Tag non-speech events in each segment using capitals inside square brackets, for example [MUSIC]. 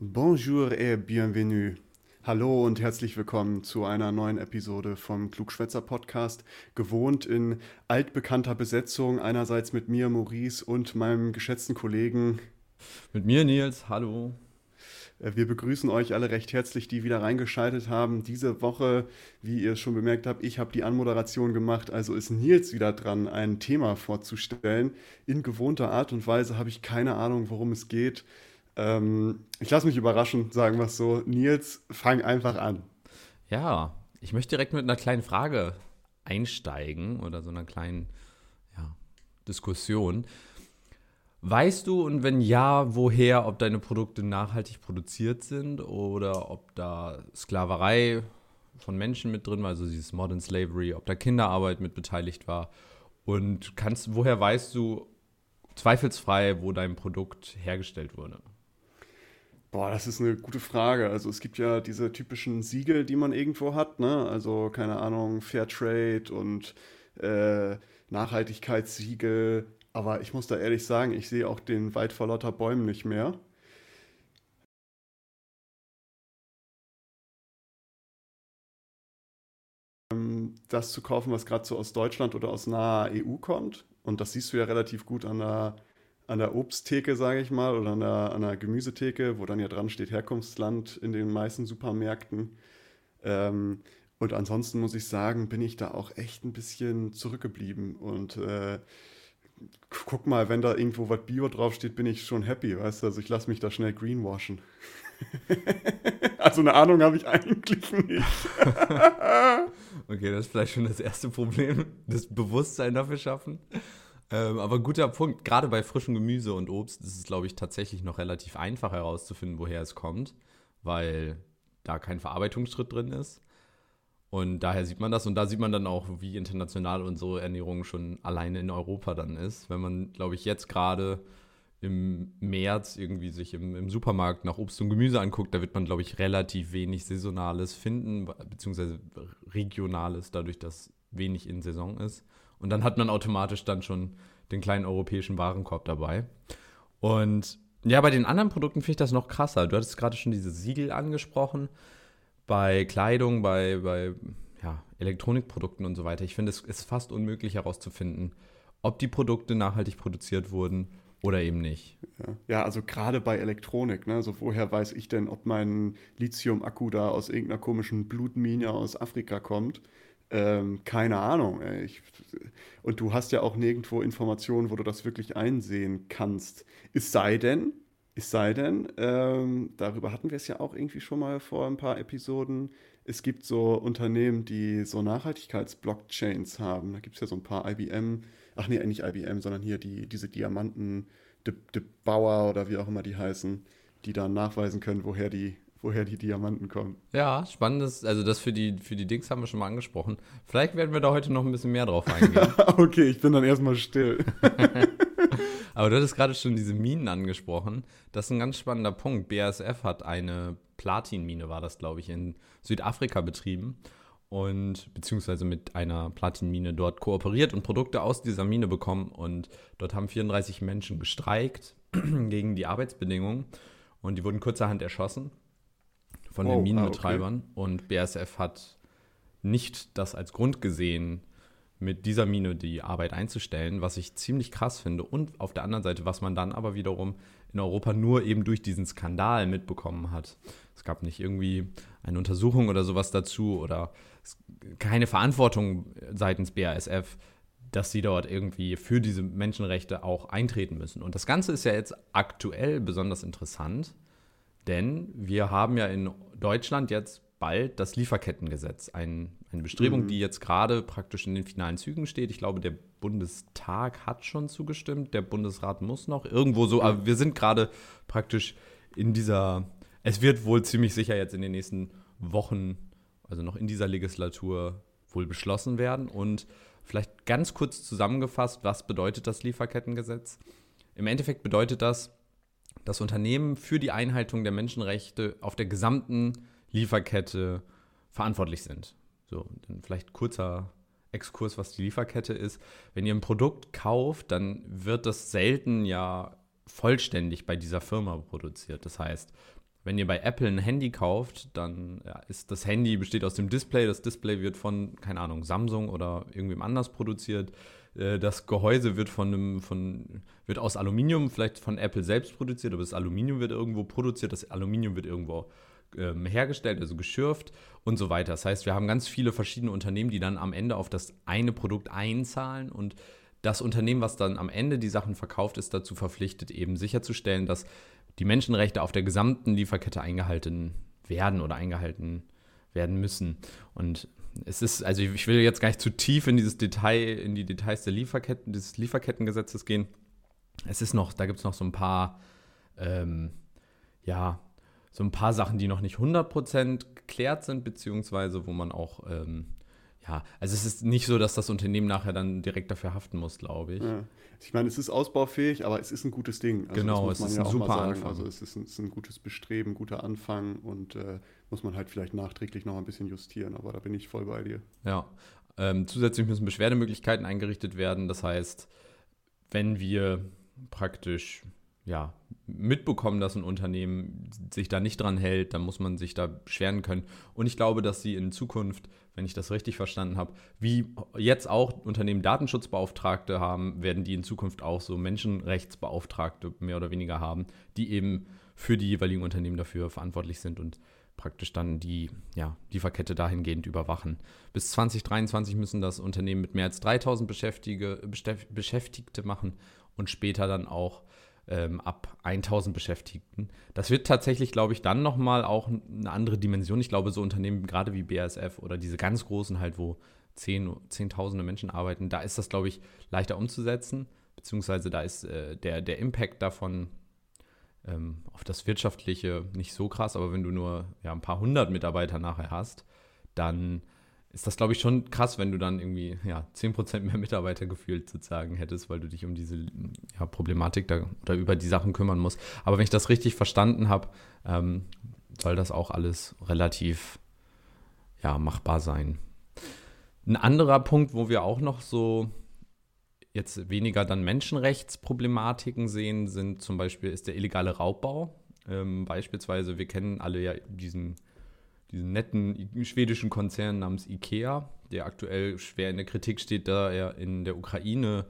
Bonjour et bienvenue. Hallo und herzlich willkommen zu einer neuen Episode vom Klugschwätzer Podcast. Gewohnt in altbekannter Besetzung, einerseits mit mir, Maurice, und meinem geschätzten Kollegen. Mit mir, Nils. Hallo. Äh, wir begrüßen euch alle recht herzlich, die wieder reingeschaltet haben. Diese Woche, wie ihr es schon bemerkt habt, ich habe die Anmoderation gemacht, also ist Nils wieder dran, ein Thema vorzustellen. In gewohnter Art und Weise habe ich keine Ahnung, worum es geht. Ähm, ich lasse mich überraschen, sagen wir es so. Nils, fang einfach an. Ja, ich möchte direkt mit einer kleinen Frage einsteigen oder so einer kleinen ja, Diskussion. Weißt du und wenn ja, woher, ob deine Produkte nachhaltig produziert sind oder ob da Sklaverei von Menschen mit drin war, also dieses Modern Slavery, ob da Kinderarbeit mit beteiligt war? Und kannst, woher weißt du zweifelsfrei, wo dein Produkt hergestellt wurde? Boah, das ist eine gute Frage. Also es gibt ja diese typischen Siegel, die man irgendwo hat, ne? Also keine Ahnung, Fairtrade und äh, Nachhaltigkeitssiegel, aber ich muss da ehrlich sagen, ich sehe auch den Wald vor lauter Bäumen nicht mehr. Ähm, das zu kaufen, was gerade so aus Deutschland oder aus naher EU kommt. Und das siehst du ja relativ gut an der, an der Obsttheke, sage ich mal, oder an der, an der Gemüsetheke, wo dann ja dran steht Herkunftsland in den meisten Supermärkten. Ähm, und ansonsten muss ich sagen, bin ich da auch echt ein bisschen zurückgeblieben und äh, guck mal, wenn da irgendwo was Bio draufsteht, bin ich schon happy, weißt du? Also ich lasse mich da schnell greenwashen. [LAUGHS] also eine Ahnung habe ich eigentlich nicht. [LAUGHS] okay, das ist vielleicht schon das erste Problem, das Bewusstsein dafür schaffen. Ähm, aber guter Punkt, gerade bei frischem Gemüse und Obst ist es, glaube ich, tatsächlich noch relativ einfach herauszufinden, woher es kommt, weil da kein Verarbeitungsschritt drin ist. Und daher sieht man das und da sieht man dann auch, wie international unsere Ernährung schon alleine in Europa dann ist. Wenn man, glaube ich, jetzt gerade im März irgendwie sich im, im, Supermarkt nach Obst und Gemüse anguckt, da wird man, glaube ich, relativ wenig Saisonales finden, beziehungsweise Regionales, dadurch, dass wenig in Saison ist. Und dann hat man automatisch dann schon den kleinen europäischen Warenkorb dabei. Und ja, bei den anderen Produkten finde ich das noch krasser. Du hattest gerade schon diese Siegel angesprochen bei Kleidung, bei, bei ja, Elektronikprodukten und so weiter. Ich finde, es ist fast unmöglich herauszufinden, ob die Produkte nachhaltig produziert wurden oder eben nicht. Ja, ja also gerade bei Elektronik, ne? Also woher weiß ich denn, ob mein Lithium-Akku da aus irgendeiner komischen Blutmine aus Afrika kommt? Ähm, keine Ahnung. Ich, und du hast ja auch nirgendwo Informationen, wo du das wirklich einsehen kannst. Es sei denn, es sei denn, ähm, darüber hatten wir es ja auch irgendwie schon mal vor ein paar Episoden. Es gibt so Unternehmen, die so Nachhaltigkeits-Blockchains haben. Da gibt es ja so ein paar IBM, ach nee, nicht IBM, sondern hier die, diese Diamanten, De, De Bauer oder wie auch immer die heißen, die dann nachweisen können, woher die, woher die Diamanten kommen. Ja, spannendes, also das für die, für die Dings haben wir schon mal angesprochen. Vielleicht werden wir da heute noch ein bisschen mehr drauf eingehen. [LAUGHS] okay, ich bin dann erstmal still. [LAUGHS] Aber du hattest gerade schon diese Minen angesprochen. Das ist ein ganz spannender Punkt. BASF hat eine Platinmine, war das, glaube ich, in Südafrika betrieben und beziehungsweise mit einer Platinmine dort kooperiert und Produkte aus dieser Mine bekommen. Und dort haben 34 Menschen gestreikt [CLEARS THROAT] gegen die Arbeitsbedingungen und die wurden kurzerhand erschossen von oh, den Minenbetreibern. Ah, okay. Und BASF hat nicht das als Grund gesehen, mit dieser Mine die Arbeit einzustellen, was ich ziemlich krass finde. Und auf der anderen Seite, was man dann aber wiederum in Europa nur eben durch diesen Skandal mitbekommen hat. Es gab nicht irgendwie eine Untersuchung oder sowas dazu oder keine Verantwortung seitens BASF, dass sie dort irgendwie für diese Menschenrechte auch eintreten müssen. Und das Ganze ist ja jetzt aktuell besonders interessant, denn wir haben ja in Deutschland jetzt bald das Lieferkettengesetz, ein, eine Bestrebung, mhm. die jetzt gerade praktisch in den finalen Zügen steht. Ich glaube, der Bundestag hat schon zugestimmt, der Bundesrat muss noch irgendwo so, aber wir sind gerade praktisch in dieser, es wird wohl ziemlich sicher jetzt in den nächsten Wochen, also noch in dieser Legislatur wohl beschlossen werden. Und vielleicht ganz kurz zusammengefasst, was bedeutet das Lieferkettengesetz? Im Endeffekt bedeutet das, dass Unternehmen für die Einhaltung der Menschenrechte auf der gesamten Lieferkette verantwortlich sind. So, dann vielleicht kurzer Exkurs, was die Lieferkette ist. Wenn ihr ein Produkt kauft, dann wird das selten ja vollständig bei dieser Firma produziert. Das heißt, wenn ihr bei Apple ein Handy kauft, dann ja, ist das Handy besteht aus dem Display. Das Display wird von, keine Ahnung, Samsung oder irgendwem anders produziert. Äh, das Gehäuse wird von einem, von, wird aus Aluminium, vielleicht von Apple selbst produziert, aber das Aluminium wird irgendwo produziert, das Aluminium wird irgendwo ähm, hergestellt, also geschürft und so weiter. Das heißt, wir haben ganz viele verschiedene Unternehmen, die dann am Ende auf das eine Produkt einzahlen und das Unternehmen, was dann am Ende die Sachen verkauft, ist dazu verpflichtet, eben sicherzustellen, dass die Menschenrechte auf der gesamten Lieferkette eingehalten werden oder eingehalten werden müssen. Und es ist, also ich will jetzt gar nicht zu tief in dieses Detail, in die Details der Lieferketten, des Lieferkettengesetzes gehen. Es ist noch, da gibt es noch so ein paar, ähm, ja, so ein paar Sachen, die noch nicht 100% geklärt sind, beziehungsweise wo man auch ähm, ja, also es ist nicht so, dass das Unternehmen nachher dann direkt dafür haften muss, glaube ich. Ja. Ich meine, es ist ausbaufähig, aber es ist ein gutes Ding. Also genau, es ist ja ein super Anfang. Also es ist ein, es ist ein, gutes Bestreben, guter Anfang und äh, muss man halt vielleicht nachträglich noch ein bisschen justieren, aber da bin ich voll bei dir. Ja, ähm, zusätzlich müssen Beschwerdemöglichkeiten eingerichtet werden. Das heißt, wenn wir praktisch ja, mitbekommen, dass ein Unternehmen sich da nicht dran hält, dann muss man sich da beschweren können. Und ich glaube, dass sie in Zukunft, wenn ich das richtig verstanden habe, wie jetzt auch Unternehmen Datenschutzbeauftragte haben, werden die in Zukunft auch so Menschenrechtsbeauftragte mehr oder weniger haben, die eben für die jeweiligen Unternehmen dafür verantwortlich sind und praktisch dann die ja, Lieferkette dahingehend überwachen. Bis 2023 müssen das Unternehmen mit mehr als 3000 Beschäftigte, Beschäftigte machen und später dann auch ähm, ab 1000 Beschäftigten. Das wird tatsächlich, glaube ich, dann nochmal auch eine andere Dimension. Ich glaube, so Unternehmen gerade wie BASF oder diese ganz großen halt, wo zehn, Zehntausende Menschen arbeiten, da ist das, glaube ich, leichter umzusetzen, beziehungsweise da ist äh, der, der Impact davon ähm, auf das Wirtschaftliche nicht so krass, aber wenn du nur ja, ein paar hundert Mitarbeiter nachher hast, dann ist das, glaube ich, schon krass, wenn du dann irgendwie ja, 10% mehr Mitarbeiter gefühlt sozusagen hättest, weil du dich um diese ja, Problematik da, oder über die Sachen kümmern musst. Aber wenn ich das richtig verstanden habe, ähm, soll das auch alles relativ ja, machbar sein. Ein anderer Punkt, wo wir auch noch so jetzt weniger dann Menschenrechtsproblematiken sehen, sind zum Beispiel ist der illegale Raubbau. Ähm, beispielsweise, wir kennen alle ja diesen diesen netten schwedischen Konzern namens IKEA, der aktuell schwer in der Kritik steht, da er in der Ukraine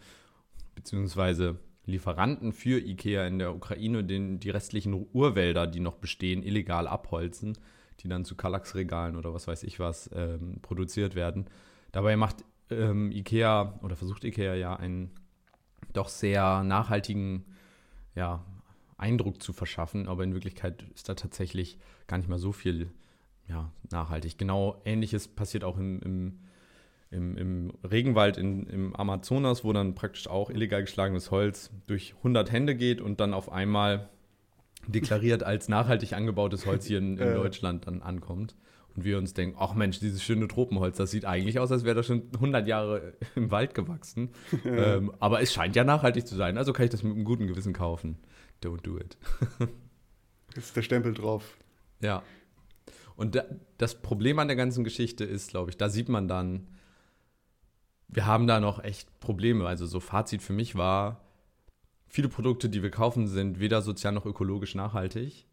beziehungsweise Lieferanten für IKEA in der Ukraine den, die restlichen Urwälder, die noch bestehen, illegal abholzen, die dann zu Kallax-Regalen oder was weiß ich was ähm, produziert werden. Dabei macht ähm, IKEA oder versucht IKEA ja einen doch sehr nachhaltigen ja, Eindruck zu verschaffen, aber in Wirklichkeit ist da tatsächlich gar nicht mal so viel ja, nachhaltig. Genau ähnliches passiert auch im, im, im, im Regenwald in, im Amazonas, wo dann praktisch auch illegal geschlagenes Holz durch 100 Hände geht und dann auf einmal deklariert als nachhaltig angebautes Holz hier in, in [LAUGHS] Deutschland dann ankommt. Und wir uns denken, ach Mensch, dieses schöne Tropenholz, das sieht eigentlich aus, als wäre das schon 100 Jahre im Wald gewachsen. [LAUGHS] ähm, aber es scheint ja nachhaltig zu sein, also kann ich das mit einem guten Gewissen kaufen. Don't do it. [LAUGHS] ist der Stempel drauf. Ja, und da, das Problem an der ganzen Geschichte ist, glaube ich, da sieht man dann, wir haben da noch echt Probleme. Also so Fazit für mich war, viele Produkte, die wir kaufen, sind weder sozial noch ökologisch nachhaltig.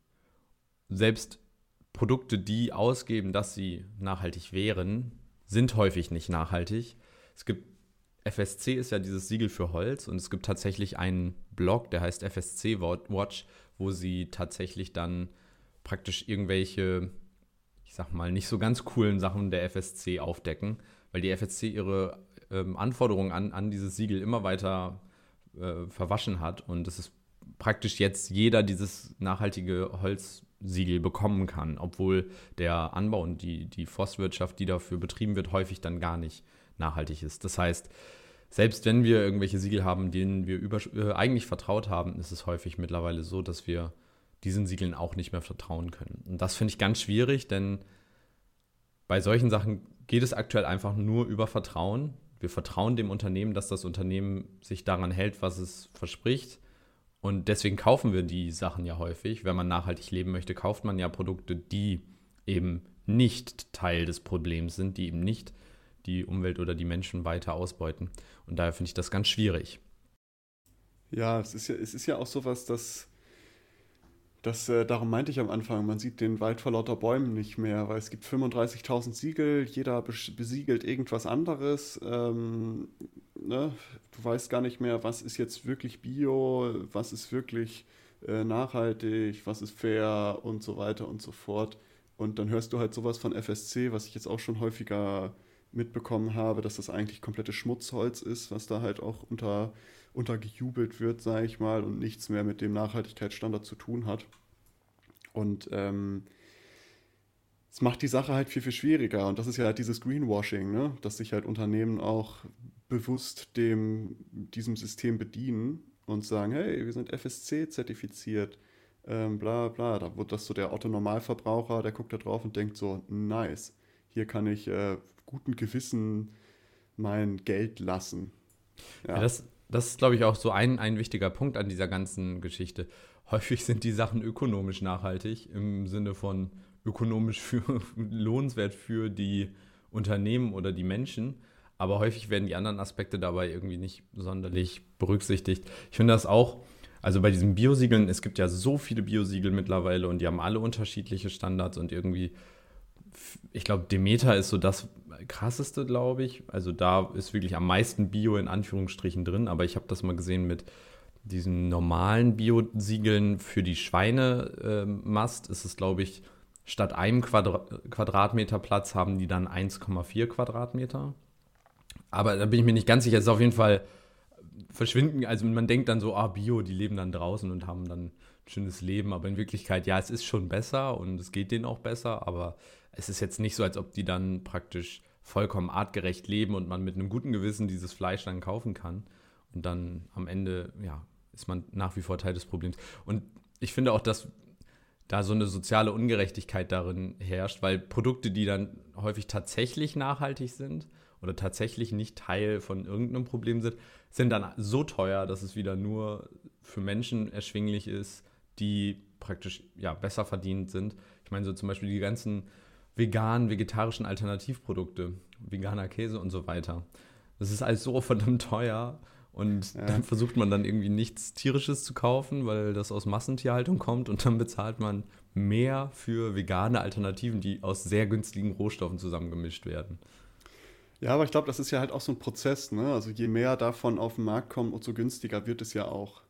Selbst Produkte, die ausgeben, dass sie nachhaltig wären, sind häufig nicht nachhaltig. Es gibt FSC ist ja dieses Siegel für Holz und es gibt tatsächlich einen Blog, der heißt FSC Watch, wo sie tatsächlich dann praktisch irgendwelche sag mal, nicht so ganz coolen Sachen der FSC aufdecken, weil die FSC ihre ähm, Anforderungen an, an dieses Siegel immer weiter äh, verwaschen hat und es ist praktisch jetzt jeder dieses nachhaltige Holzsiegel bekommen kann, obwohl der Anbau und die, die Forstwirtschaft, die dafür betrieben wird, häufig dann gar nicht nachhaltig ist. Das heißt, selbst wenn wir irgendwelche Siegel haben, denen wir über, äh, eigentlich vertraut haben, ist es häufig mittlerweile so, dass wir diesen Siegeln auch nicht mehr vertrauen können. Und das finde ich ganz schwierig, denn bei solchen Sachen geht es aktuell einfach nur über Vertrauen. Wir vertrauen dem Unternehmen, dass das Unternehmen sich daran hält, was es verspricht. Und deswegen kaufen wir die Sachen ja häufig. Wenn man nachhaltig leben möchte, kauft man ja Produkte, die eben nicht Teil des Problems sind, die eben nicht die Umwelt oder die Menschen weiter ausbeuten. Und daher finde ich das ganz schwierig. Ja, es ist ja, es ist ja auch sowas, dass, dass äh, darum meinte ich am Anfang, man sieht den Wald vor lauter Bäumen nicht mehr, weil es gibt 35.000 Siegel, jeder besiegelt irgendwas anderes. Ähm, ne? Du weißt gar nicht mehr, was ist jetzt wirklich Bio, was ist wirklich äh, nachhaltig, was ist fair und so weiter und so fort. Und dann hörst du halt sowas von FSC, was ich jetzt auch schon häufiger mitbekommen habe, dass das eigentlich komplettes Schmutzholz ist, was da halt auch unter, untergejubelt wird, sage ich mal, und nichts mehr mit dem Nachhaltigkeitsstandard zu tun hat. Und ähm, es macht die Sache halt viel, viel schwieriger. Und das ist ja halt dieses Greenwashing, ne? dass sich halt Unternehmen auch bewusst dem, diesem System bedienen und sagen, hey, wir sind FSC zertifiziert, ähm, bla bla. Da wird das so der Otto-Normalverbraucher, der guckt da drauf und denkt so, nice, hier kann ich äh, guten Gewissen mein Geld lassen. Ja, ja das, das ist, glaube ich, auch so ein, ein wichtiger Punkt an dieser ganzen Geschichte. Häufig sind die Sachen ökonomisch nachhaltig im Sinne von ökonomisch für, [LAUGHS] lohnenswert für die Unternehmen oder die Menschen. Aber häufig werden die anderen Aspekte dabei irgendwie nicht sonderlich berücksichtigt. Ich finde das auch, also bei diesen Biosiegeln, es gibt ja so viele Biosiegel mittlerweile und die haben alle unterschiedliche Standards und irgendwie, ich glaube, Demeter ist so das krasseste, glaube ich. Also da ist wirklich am meisten Bio in Anführungsstrichen drin, aber ich habe das mal gesehen mit diesen normalen Biosiegeln für die Schweinemast, ist es, glaube ich, statt einem Quadra Quadratmeter Platz haben die dann 1,4 Quadratmeter. Aber da bin ich mir nicht ganz sicher. Es ist auf jeden Fall verschwinden. Also man denkt dann so, ah, Bio, die leben dann draußen und haben dann ein schönes Leben. Aber in Wirklichkeit, ja, es ist schon besser und es geht denen auch besser. Aber es ist jetzt nicht so, als ob die dann praktisch vollkommen artgerecht leben und man mit einem guten Gewissen dieses Fleisch dann kaufen kann. Und dann am Ende, ja, ist man nach wie vor Teil des Problems. Und ich finde auch, dass da so eine soziale Ungerechtigkeit darin herrscht, weil Produkte, die dann häufig tatsächlich nachhaltig sind oder tatsächlich nicht Teil von irgendeinem Problem sind, sind dann so teuer, dass es wieder nur für Menschen erschwinglich ist, die praktisch ja, besser verdient sind. Ich meine, so zum Beispiel die ganzen veganen, vegetarischen Alternativprodukte, veganer Käse und so weiter. Das ist alles so verdammt teuer und ja. dann versucht man dann irgendwie nichts Tierisches zu kaufen, weil das aus Massentierhaltung kommt und dann bezahlt man mehr für vegane Alternativen, die aus sehr günstigen Rohstoffen zusammengemischt werden. Ja, aber ich glaube, das ist ja halt auch so ein Prozess. Ne? Also je mehr davon auf den Markt kommt, umso günstiger wird es ja auch.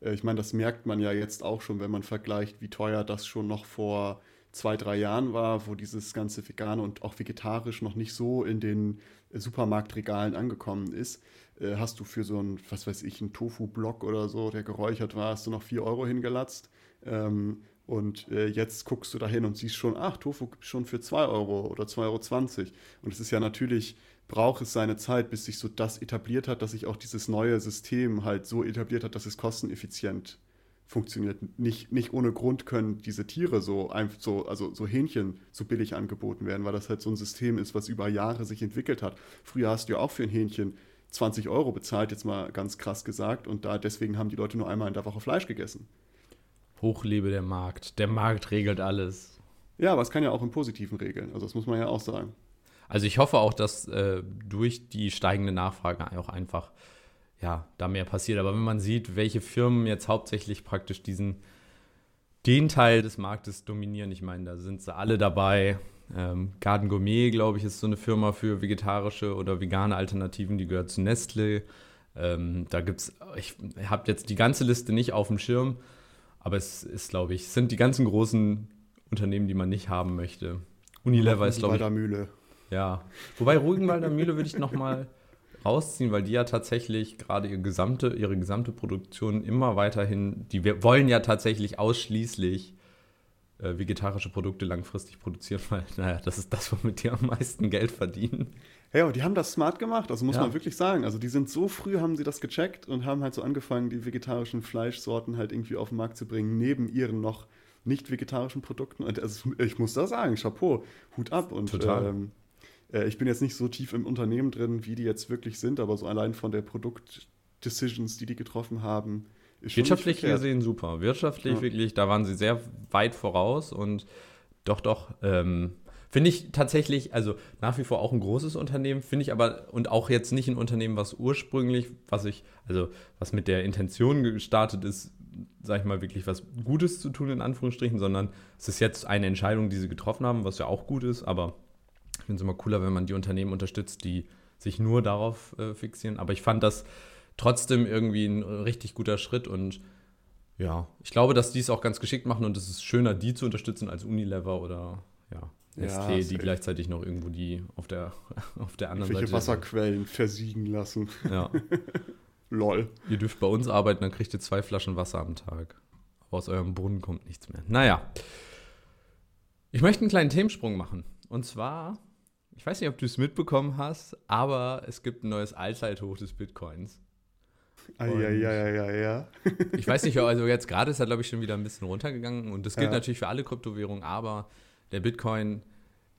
Äh, ich meine, das merkt man ja jetzt auch schon, wenn man vergleicht, wie teuer das schon noch vor zwei, drei Jahren war, wo dieses ganze Vegane und auch vegetarisch noch nicht so in den Supermarktregalen angekommen ist, äh, hast du für so ein, was weiß ich, einen Tofu-Block oder so, der geräuchert war, hast du noch 4 Euro hingelatzt. Ähm, und äh, jetzt guckst du da hin und siehst schon, ach, Tofu gibt schon für 2 Euro oder 2,20 Euro. Und es ist ja natürlich, braucht es seine Zeit, bis sich so das etabliert hat, dass sich auch dieses neue System halt so etabliert hat, dass es kosteneffizient funktioniert. Nicht, nicht ohne Grund können diese Tiere so, so, also so Hähnchen so billig angeboten werden, weil das halt so ein System ist, was über Jahre sich entwickelt hat. Früher hast du ja auch für ein Hähnchen 20 Euro bezahlt, jetzt mal ganz krass gesagt, und da deswegen haben die Leute nur einmal in der Woche Fleisch gegessen. Hochlebe der Markt. Der Markt regelt alles. Ja, aber es kann ja auch im Positiven regeln. Also das muss man ja auch sagen. Also ich hoffe auch, dass äh, durch die steigende Nachfrage auch einfach ja, da mehr passiert. Aber wenn man sieht, welche Firmen jetzt hauptsächlich praktisch diesen, den Teil des Marktes dominieren, ich meine, da sind sie alle dabei. Ähm, Garden Gourmet, glaube ich, ist so eine Firma für vegetarische oder vegane Alternativen, die gehört zu Nestle. Ähm, da gibt es, ich habe jetzt die ganze Liste nicht auf dem Schirm, aber es ist, glaube ich, sind die ganzen großen Unternehmen, die man nicht haben möchte. Unilever ist, glaube ich. Mühle. Ja. Wobei Rugenwalder Mühle würde ich noch mal [LAUGHS] rausziehen, weil die ja tatsächlich gerade ihre gesamte, ihre gesamte Produktion immer weiterhin, die wir wollen ja tatsächlich ausschließlich äh, vegetarische Produkte langfristig produzieren, [LAUGHS] weil, naja, das ist das, womit die am meisten Geld verdienen. Ja, aber die haben das smart gemacht, also muss ja. man wirklich sagen. Also die sind so früh, haben sie das gecheckt und haben halt so angefangen, die vegetarischen Fleischsorten halt irgendwie auf den Markt zu bringen, neben ihren noch nicht vegetarischen Produkten. Und also ich muss da sagen, Chapeau, Hut ab. Und Total. Ähm, äh, ich bin jetzt nicht so tief im Unternehmen drin, wie die jetzt wirklich sind, aber so allein von der Produktdecisions, die die getroffen haben, ist Wirtschaftlich gesehen super. Wirtschaftlich ja. wirklich, da waren sie sehr weit voraus und doch, doch, ähm, Finde ich tatsächlich, also nach wie vor auch ein großes Unternehmen, finde ich aber, und auch jetzt nicht ein Unternehmen, was ursprünglich, was ich, also was mit der Intention gestartet ist, sag ich mal, wirklich was Gutes zu tun, in Anführungsstrichen, sondern es ist jetzt eine Entscheidung, die sie getroffen haben, was ja auch gut ist, aber ich finde es immer cooler, wenn man die Unternehmen unterstützt, die sich nur darauf äh, fixieren. Aber ich fand das trotzdem irgendwie ein richtig guter Schritt und ja, ich glaube, dass die es auch ganz geschickt machen und es ist schöner, die zu unterstützen als Unilever oder ja, Nestlé, ja, die gleichzeitig noch irgendwo die auf der, [LAUGHS] auf der anderen Seite. Wasserquellen versiegen lassen. Ja. [LAUGHS] Lol. Ihr dürft bei uns arbeiten, dann kriegt ihr zwei Flaschen Wasser am Tag. Aber aus eurem Brunnen kommt nichts mehr. Naja. Ich möchte einen kleinen Themensprung machen. Und zwar, ich weiß nicht, ob du es mitbekommen hast, aber es gibt ein neues Allzeithoch des Bitcoins. Ah, ja, ja, ja, ja, ja. ich weiß nicht, also jetzt gerade ist er, glaube ich, schon wieder ein bisschen runtergegangen. Und das gilt ja. natürlich für alle Kryptowährungen, aber der Bitcoin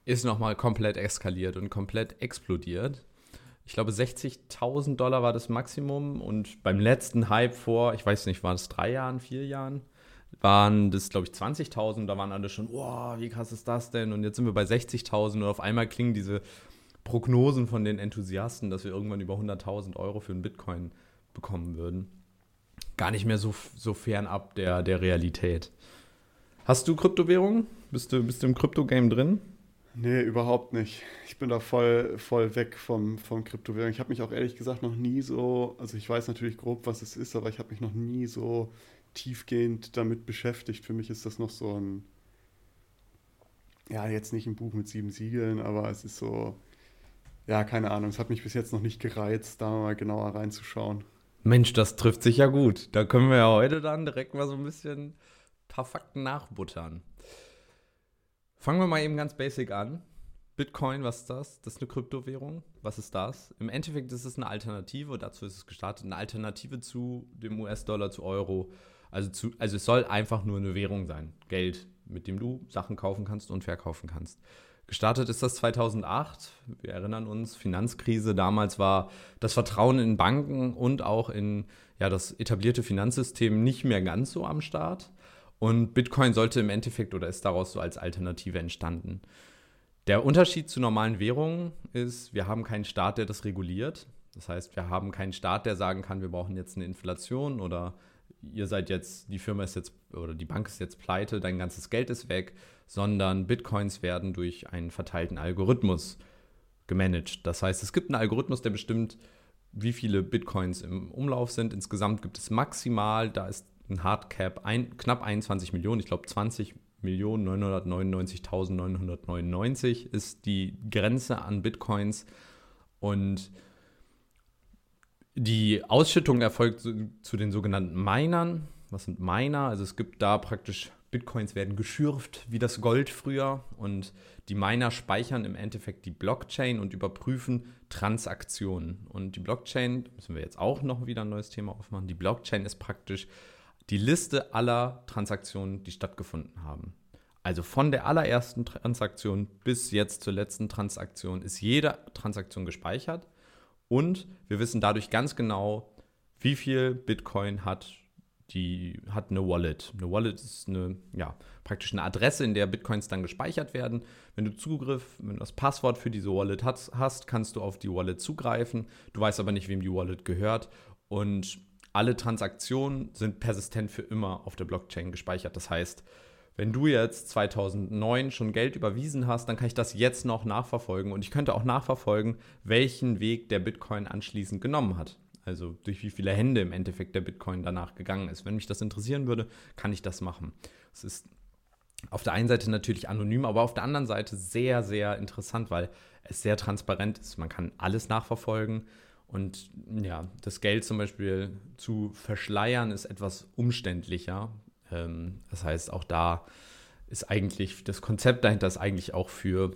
ist nochmal komplett eskaliert und komplett explodiert. Ich glaube, 60.000 Dollar war das Maximum und beim letzten Hype vor, ich weiß nicht, waren es drei Jahren, vier Jahren, waren das, glaube ich, 20.000. Da waren alle schon, wow, wie krass ist das denn? Und jetzt sind wir bei 60.000 und auf einmal klingen diese Prognosen von den Enthusiasten, dass wir irgendwann über 100.000 Euro für einen Bitcoin bekommen würden. Gar nicht mehr so, so fernab der, der Realität. Hast du Kryptowährungen? Bist du, bist du im Krypto-Game drin? Nee, überhaupt nicht. Ich bin da voll, voll weg vom, vom Kryptowährung. Ich habe mich auch ehrlich gesagt noch nie so, also ich weiß natürlich grob, was es ist, aber ich habe mich noch nie so tiefgehend damit beschäftigt. Für mich ist das noch so ein, ja, jetzt nicht ein Buch mit sieben Siegeln, aber es ist so, ja, keine Ahnung. Es hat mich bis jetzt noch nicht gereizt, da mal genauer reinzuschauen. Mensch, das trifft sich ja gut. Da können wir ja heute dann direkt mal so ein bisschen ein paar Fakten nachbuttern. Fangen wir mal eben ganz basic an. Bitcoin, was ist das? Das ist eine Kryptowährung. Was ist das? Im Endeffekt ist es eine Alternative, dazu ist es gestartet, eine Alternative zu dem US-Dollar, zu Euro. Also, zu, also es soll einfach nur eine Währung sein. Geld, mit dem du Sachen kaufen kannst und verkaufen kannst. Gestartet ist das 2008. Wir erinnern uns, Finanzkrise. Damals war das Vertrauen in Banken und auch in ja, das etablierte Finanzsystem nicht mehr ganz so am Start. Und Bitcoin sollte im Endeffekt oder ist daraus so als Alternative entstanden. Der Unterschied zu normalen Währungen ist, wir haben keinen Staat, der das reguliert. Das heißt, wir haben keinen Staat, der sagen kann, wir brauchen jetzt eine Inflation oder ihr seid jetzt, die Firma ist jetzt oder die Bank ist jetzt pleite, dein ganzes Geld ist weg, sondern Bitcoins werden durch einen verteilten Algorithmus gemanagt. Das heißt, es gibt einen Algorithmus, der bestimmt, wie viele Bitcoins im Umlauf sind. Insgesamt gibt es maximal, da ist ein Hardcap, ein, knapp 21 Millionen, ich glaube 20 Millionen 999.999 ist die Grenze an Bitcoins und die Ausschüttung erfolgt zu, zu den sogenannten Minern. Was sind Miner? Also es gibt da praktisch Bitcoins werden geschürft wie das Gold früher und die Miner speichern im Endeffekt die Blockchain und überprüfen Transaktionen. Und die Blockchain, müssen wir jetzt auch noch wieder ein neues Thema aufmachen, die Blockchain ist praktisch die Liste aller Transaktionen, die stattgefunden haben. Also von der allerersten Transaktion bis jetzt zur letzten Transaktion ist jede Transaktion gespeichert und wir wissen dadurch ganz genau, wie viel Bitcoin hat die hat eine Wallet. Eine Wallet ist eine, ja, praktisch eine Adresse, in der Bitcoins dann gespeichert werden. Wenn du Zugriff, wenn du das Passwort für diese Wallet hast, kannst du auf die Wallet zugreifen. Du weißt aber nicht, wem die Wallet gehört. Und alle Transaktionen sind persistent für immer auf der Blockchain gespeichert. Das heißt, wenn du jetzt 2009 schon Geld überwiesen hast, dann kann ich das jetzt noch nachverfolgen und ich könnte auch nachverfolgen, welchen Weg der Bitcoin anschließend genommen hat. Also durch wie viele Hände im Endeffekt der Bitcoin danach gegangen ist. Wenn mich das interessieren würde, kann ich das machen. Es ist auf der einen Seite natürlich anonym, aber auf der anderen Seite sehr, sehr interessant, weil es sehr transparent ist. Man kann alles nachverfolgen. Und ja, das Geld zum Beispiel zu verschleiern ist etwas umständlicher. Ähm, das heißt, auch da ist eigentlich, das Konzept dahinter ist eigentlich auch für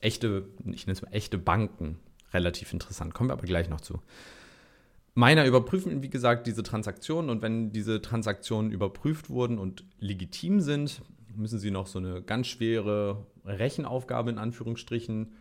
echte, ich nenne es mal echte Banken relativ interessant. Kommen wir aber gleich noch zu. Miner überprüfen, wie gesagt, diese Transaktionen und wenn diese Transaktionen überprüft wurden und legitim sind, müssen sie noch so eine ganz schwere Rechenaufgabe in Anführungsstrichen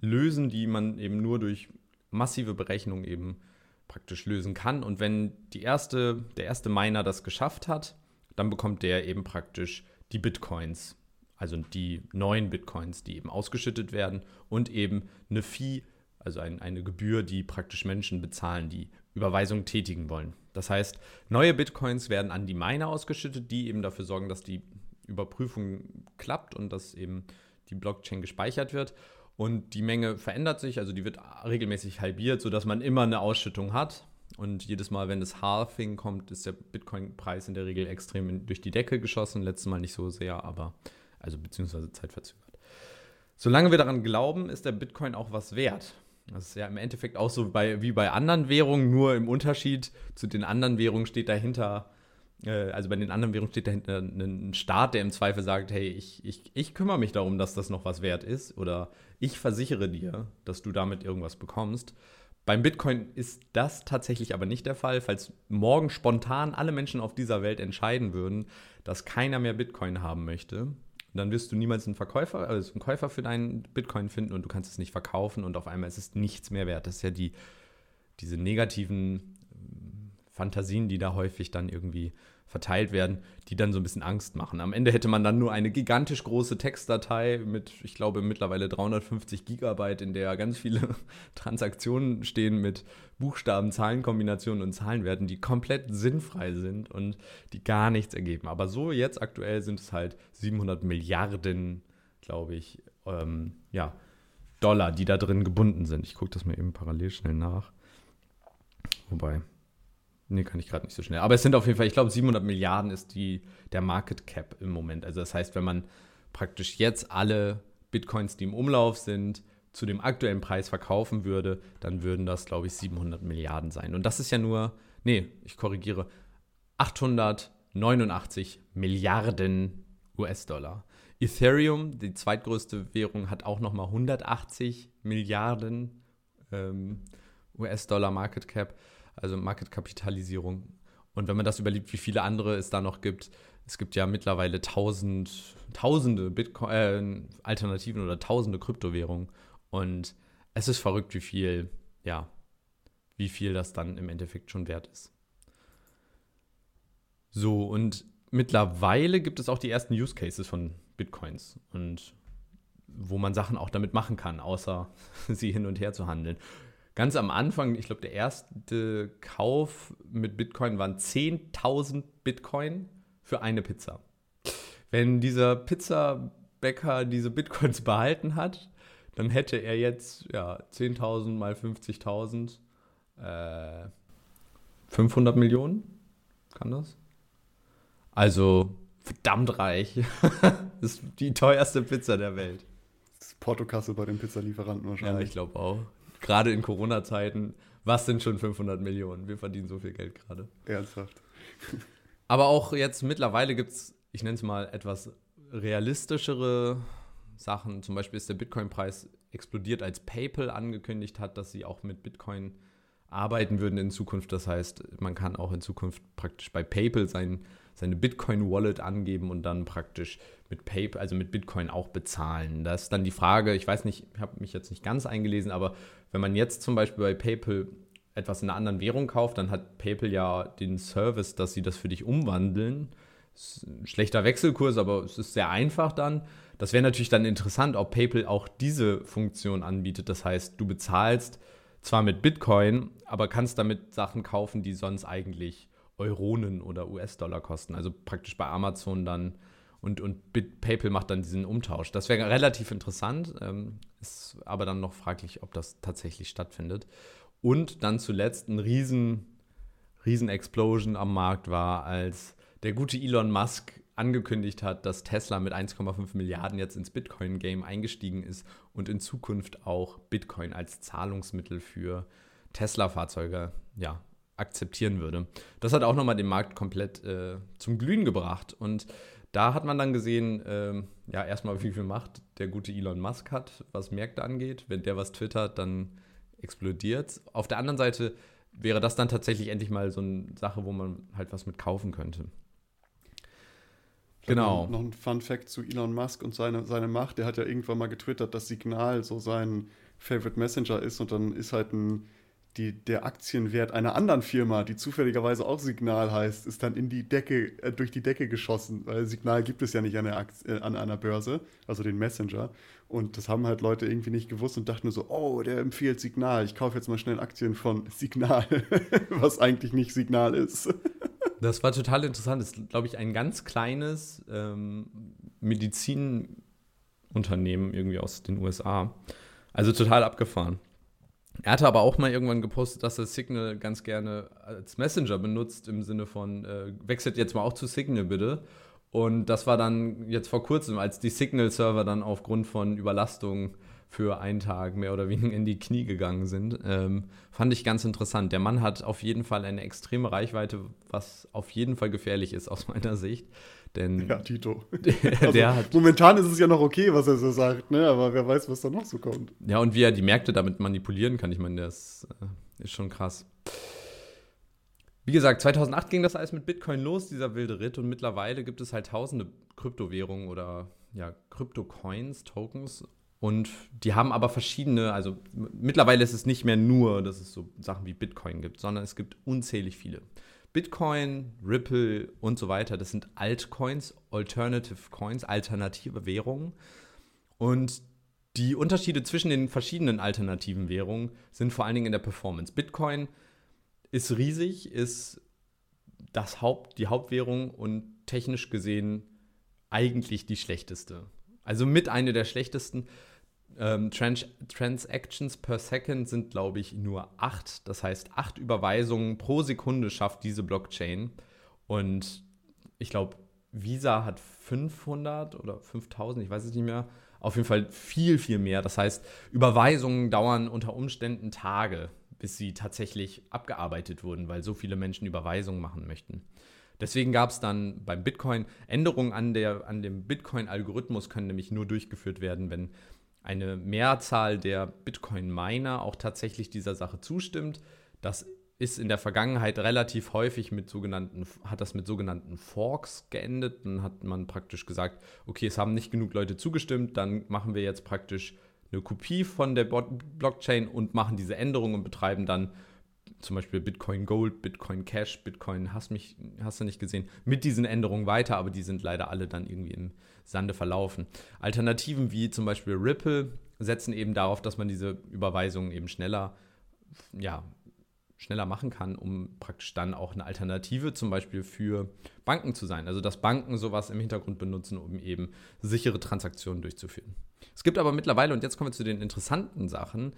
lösen, die man eben nur durch massive Berechnung eben praktisch lösen kann. Und wenn die erste, der erste Miner das geschafft hat, dann bekommt der eben praktisch die Bitcoins also die neuen Bitcoins, die eben ausgeschüttet werden und eben eine Fee, also ein, eine Gebühr, die praktisch Menschen bezahlen, die Überweisungen tätigen wollen. Das heißt, neue Bitcoins werden an die Miner ausgeschüttet, die eben dafür sorgen, dass die Überprüfung klappt und dass eben die Blockchain gespeichert wird. Und die Menge verändert sich, also die wird regelmäßig halbiert, sodass man immer eine Ausschüttung hat. Und jedes Mal, wenn das Halving kommt, ist der Bitcoin-Preis in der Regel extrem durch die Decke geschossen. Letztes Mal nicht so sehr, aber also beziehungsweise zeitverzögert. Solange wir daran glauben, ist der Bitcoin auch was wert. Das ist ja im Endeffekt auch so bei, wie bei anderen Währungen, nur im Unterschied zu den anderen Währungen steht dahinter, äh, also bei den anderen Währungen steht dahinter ein Staat, der im Zweifel sagt, hey, ich, ich, ich kümmere mich darum, dass das noch was wert ist oder ich versichere dir, dass du damit irgendwas bekommst. Beim Bitcoin ist das tatsächlich aber nicht der Fall. Falls morgen spontan alle Menschen auf dieser Welt entscheiden würden, dass keiner mehr Bitcoin haben möchte, dann wirst du niemals einen Verkäufer, also einen Käufer für deinen Bitcoin finden und du kannst es nicht verkaufen und auf einmal ist es nichts mehr wert. Das ist ja die, diese negativen ähm, Fantasien, die da häufig dann irgendwie verteilt werden, die dann so ein bisschen Angst machen. Am Ende hätte man dann nur eine gigantisch große Textdatei mit, ich glaube, mittlerweile 350 Gigabyte, in der ganz viele [LAUGHS] Transaktionen stehen mit Buchstaben, Zahlenkombinationen und Zahlenwerten, die komplett sinnfrei sind und die gar nichts ergeben. Aber so jetzt aktuell sind es halt 700 Milliarden, glaube ich, ähm, ja, Dollar, die da drin gebunden sind. Ich gucke das mal eben parallel schnell nach. Wobei, Nee, kann ich gerade nicht so schnell. Aber es sind auf jeden Fall, ich glaube, 700 Milliarden ist die, der Market Cap im Moment. Also das heißt, wenn man praktisch jetzt alle Bitcoins, die im Umlauf sind, zu dem aktuellen Preis verkaufen würde, dann würden das, glaube ich, 700 Milliarden sein. Und das ist ja nur, nee, ich korrigiere, 889 Milliarden US-Dollar. Ethereum, die zweitgrößte Währung, hat auch nochmal 180 Milliarden ähm, US-Dollar Market Cap also Marketkapitalisierung. Und wenn man das überlegt, wie viele andere es da noch gibt, es gibt ja mittlerweile tausend, tausende Bitcoin, äh, Alternativen oder tausende Kryptowährungen. Und es ist verrückt, wie viel, ja, wie viel das dann im Endeffekt schon wert ist. So, und mittlerweile gibt es auch die ersten Use Cases von Bitcoins und wo man Sachen auch damit machen kann, außer [LAUGHS] sie hin und her zu handeln ganz am Anfang, ich glaube, der erste Kauf mit Bitcoin waren 10.000 Bitcoin für eine Pizza. Wenn dieser Pizzabäcker diese Bitcoins [LAUGHS] behalten hat, dann hätte er jetzt ja, 10.000 mal 50.000, äh, 500 Millionen. Kann das? Also verdammt reich. das [LAUGHS] ist die teuerste Pizza der Welt. Das ist Portokasse bei den Pizzalieferanten wahrscheinlich. Ja, ich glaube auch gerade in Corona-Zeiten, was sind schon 500 Millionen? Wir verdienen so viel Geld gerade. Ernsthaft. [LAUGHS] Aber auch jetzt mittlerweile gibt es, ich nenne es mal etwas realistischere Sachen. Zum Beispiel ist der Bitcoin-Preis explodiert, als PayPal angekündigt hat, dass sie auch mit Bitcoin arbeiten würden in Zukunft. Das heißt, man kann auch in Zukunft praktisch bei PayPal sein, seine Bitcoin-Wallet angeben und dann praktisch mit PayPal, also mit Bitcoin auch bezahlen. Das ist dann die Frage, ich weiß nicht, ich habe mich jetzt nicht ganz eingelesen, aber wenn man jetzt zum Beispiel bei PayPal etwas in einer anderen Währung kauft, dann hat PayPal ja den Service, dass sie das für dich umwandeln. schlechter Wechselkurs, aber es ist sehr einfach dann. Das wäre natürlich dann interessant, ob PayPal auch diese Funktion anbietet. Das heißt, du bezahlst zwar mit Bitcoin, aber kannst damit Sachen kaufen, die sonst eigentlich Euronen oder US-Dollar kosten. Also praktisch bei Amazon dann und, und PayPal macht dann diesen Umtausch. Das wäre relativ interessant, ähm, ist aber dann noch fraglich, ob das tatsächlich stattfindet. Und dann zuletzt ein riesen, riesen Explosion am Markt war, als der gute Elon Musk angekündigt hat, dass Tesla mit 1,5 Milliarden jetzt ins Bitcoin-Game eingestiegen ist und in Zukunft auch Bitcoin als Zahlungsmittel für Tesla-Fahrzeuge ja, akzeptieren würde. Das hat auch nochmal den Markt komplett äh, zum Glühen gebracht. Und da hat man dann gesehen, ähm, ja, erstmal, wie viel Macht der gute Elon Musk hat, was Märkte angeht. Wenn der was twittert, dann explodiert Auf der anderen Seite wäre das dann tatsächlich endlich mal so eine Sache, wo man halt was mit kaufen könnte. Genau. Noch ein Fun Fact zu Elon Musk und seine, seine Macht. Der hat ja irgendwann mal getwittert, dass Signal so sein Favorite Messenger ist und dann ist halt ein die, der Aktienwert einer anderen Firma, die zufälligerweise auch Signal heißt, ist dann in die Decke, äh, durch die Decke geschossen, weil Signal gibt es ja nicht an, äh, an einer Börse, also den Messenger. Und das haben halt Leute irgendwie nicht gewusst und dachten nur so, oh, der empfiehlt Signal, ich kaufe jetzt mal schnell Aktien von Signal, [LAUGHS] was eigentlich nicht Signal ist. das war total interessant. Das ist, glaube ich, ein ganz kleines ähm, Medizinunternehmen irgendwie aus den USA. Also total abgefahren. Er hatte aber auch mal irgendwann gepostet, dass er Signal ganz gerne als Messenger benutzt, im Sinne von, äh, wechselt jetzt mal auch zu Signal bitte. Und das war dann jetzt vor kurzem, als die Signal-Server dann aufgrund von Überlastung für einen Tag mehr oder weniger in die Knie gegangen sind. Ähm, fand ich ganz interessant. Der Mann hat auf jeden Fall eine extreme Reichweite, was auf jeden Fall gefährlich ist aus meiner Sicht. Denn ja, Tito. [LAUGHS] [LAUGHS] Der, also, hat, momentan ist es ja noch okay, was er so sagt, ne? aber wer weiß, was da noch so kommt. Ja, und wie er die Märkte damit manipulieren kann, ich meine, das äh, ist schon krass. Wie gesagt, 2008 ging das alles mit Bitcoin los, dieser wilde Ritt, und mittlerweile gibt es halt tausende Kryptowährungen oder ja, Kryptocoins, Tokens. Und die haben aber verschiedene, also mittlerweile ist es nicht mehr nur, dass es so Sachen wie Bitcoin gibt, sondern es gibt unzählig viele. Bitcoin, Ripple und so weiter, das sind Altcoins, Alternative Coins, alternative Währungen. Und die Unterschiede zwischen den verschiedenen alternativen Währungen sind vor allen Dingen in der Performance. Bitcoin ist riesig, ist das Haupt, die Hauptwährung und technisch gesehen eigentlich die schlechteste. Also mit einer der schlechtesten. Ähm, Trans Transactions per Second sind, glaube ich, nur acht. Das heißt, acht Überweisungen pro Sekunde schafft diese Blockchain. Und ich glaube, Visa hat 500 oder 5000, ich weiß es nicht mehr. Auf jeden Fall viel, viel mehr. Das heißt, Überweisungen dauern unter Umständen Tage, bis sie tatsächlich abgearbeitet wurden, weil so viele Menschen Überweisungen machen möchten. Deswegen gab es dann beim Bitcoin Änderungen an, der, an dem Bitcoin-Algorithmus, können nämlich nur durchgeführt werden, wenn eine Mehrzahl der Bitcoin-Miner auch tatsächlich dieser Sache zustimmt. Das ist in der Vergangenheit relativ häufig mit sogenannten, hat das mit sogenannten Forks geendet. Dann hat man praktisch gesagt, okay, es haben nicht genug Leute zugestimmt, dann machen wir jetzt praktisch eine Kopie von der Blockchain und machen diese Änderungen und betreiben dann zum Beispiel Bitcoin Gold, Bitcoin Cash, Bitcoin hast mich, hast du nicht gesehen, mit diesen Änderungen weiter, aber die sind leider alle dann irgendwie im Sande verlaufen. Alternativen wie zum Beispiel Ripple setzen eben darauf, dass man diese Überweisungen eben schneller, ja, schneller machen kann, um praktisch dann auch eine Alternative zum Beispiel für Banken zu sein. Also dass Banken sowas im Hintergrund benutzen, um eben sichere Transaktionen durchzuführen. Es gibt aber mittlerweile, und jetzt kommen wir zu den interessanten Sachen,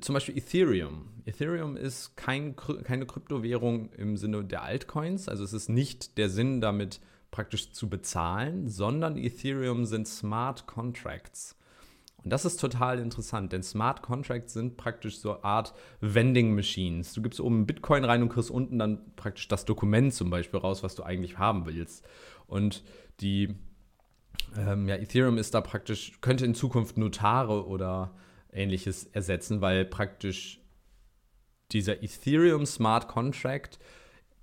zum Beispiel Ethereum. Ethereum ist kein, keine Kryptowährung im Sinne der Altcoins, also es ist nicht der Sinn damit praktisch zu bezahlen, sondern Ethereum sind Smart Contracts. Und das ist total interessant, denn Smart Contracts sind praktisch so eine Art Vending Machines. Du gibst oben Bitcoin rein und kriegst unten dann praktisch das Dokument zum Beispiel raus, was du eigentlich haben willst. Und die ähm, ja, Ethereum ist da praktisch, könnte in Zukunft Notare oder ähnliches ersetzen, weil praktisch dieser Ethereum Smart Contract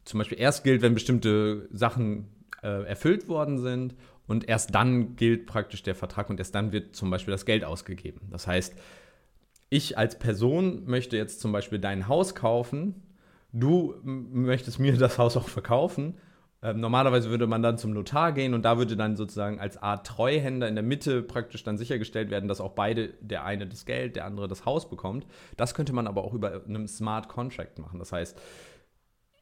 zum Beispiel erst gilt, wenn bestimmte Sachen äh, erfüllt worden sind und erst dann gilt praktisch der Vertrag und erst dann wird zum Beispiel das Geld ausgegeben. Das heißt, ich als Person möchte jetzt zum Beispiel dein Haus kaufen, du möchtest mir das Haus auch verkaufen ähm, normalerweise würde man dann zum Notar gehen und da würde dann sozusagen als Art Treuhänder in der Mitte praktisch dann sichergestellt werden, dass auch beide, der eine das Geld, der andere das Haus bekommt. Das könnte man aber auch über einem Smart Contract machen. Das heißt,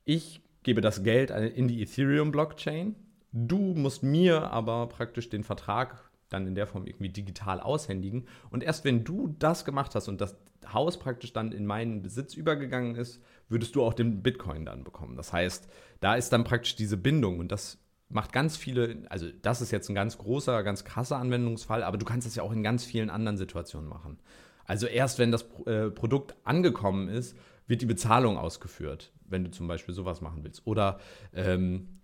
ich gebe das Geld in die Ethereum-Blockchain, du musst mir aber praktisch den Vertrag dann in der Form irgendwie digital aushändigen. Und erst wenn du das gemacht hast und das Haus praktisch dann in meinen Besitz übergegangen ist, würdest du auch den Bitcoin dann bekommen. Das heißt, da ist dann praktisch diese Bindung und das macht ganz viele, also das ist jetzt ein ganz großer, ganz krasser Anwendungsfall, aber du kannst das ja auch in ganz vielen anderen Situationen machen. Also erst wenn das äh, Produkt angekommen ist, wird die Bezahlung ausgeführt, wenn du zum Beispiel sowas machen willst. Oder ähm,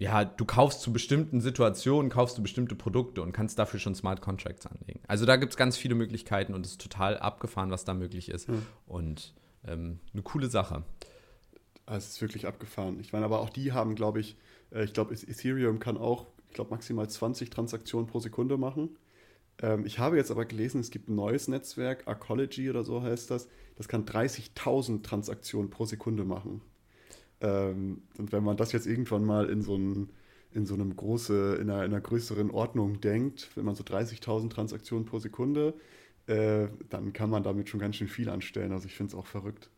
ja, du kaufst zu bestimmten Situationen, kaufst du bestimmte Produkte und kannst dafür schon Smart Contracts anlegen. Also da gibt es ganz viele Möglichkeiten und es ist total abgefahren, was da möglich ist. Mhm. Und ähm, eine coole Sache. Ah, es ist wirklich abgefahren. Ich meine, aber auch die haben, glaube ich, äh, ich glaube, Ethereum kann auch, ich glaube, maximal 20 Transaktionen pro Sekunde machen. Ähm, ich habe jetzt aber gelesen, es gibt ein neues Netzwerk, Arcology oder so heißt das. Das kann 30.000 Transaktionen pro Sekunde machen. Ähm, und wenn man das jetzt irgendwann mal in so, ein, in so einem große, in einer, in einer größeren Ordnung denkt, wenn man so 30.000 Transaktionen pro Sekunde, äh, dann kann man damit schon ganz schön viel anstellen. Also ich finde es auch verrückt.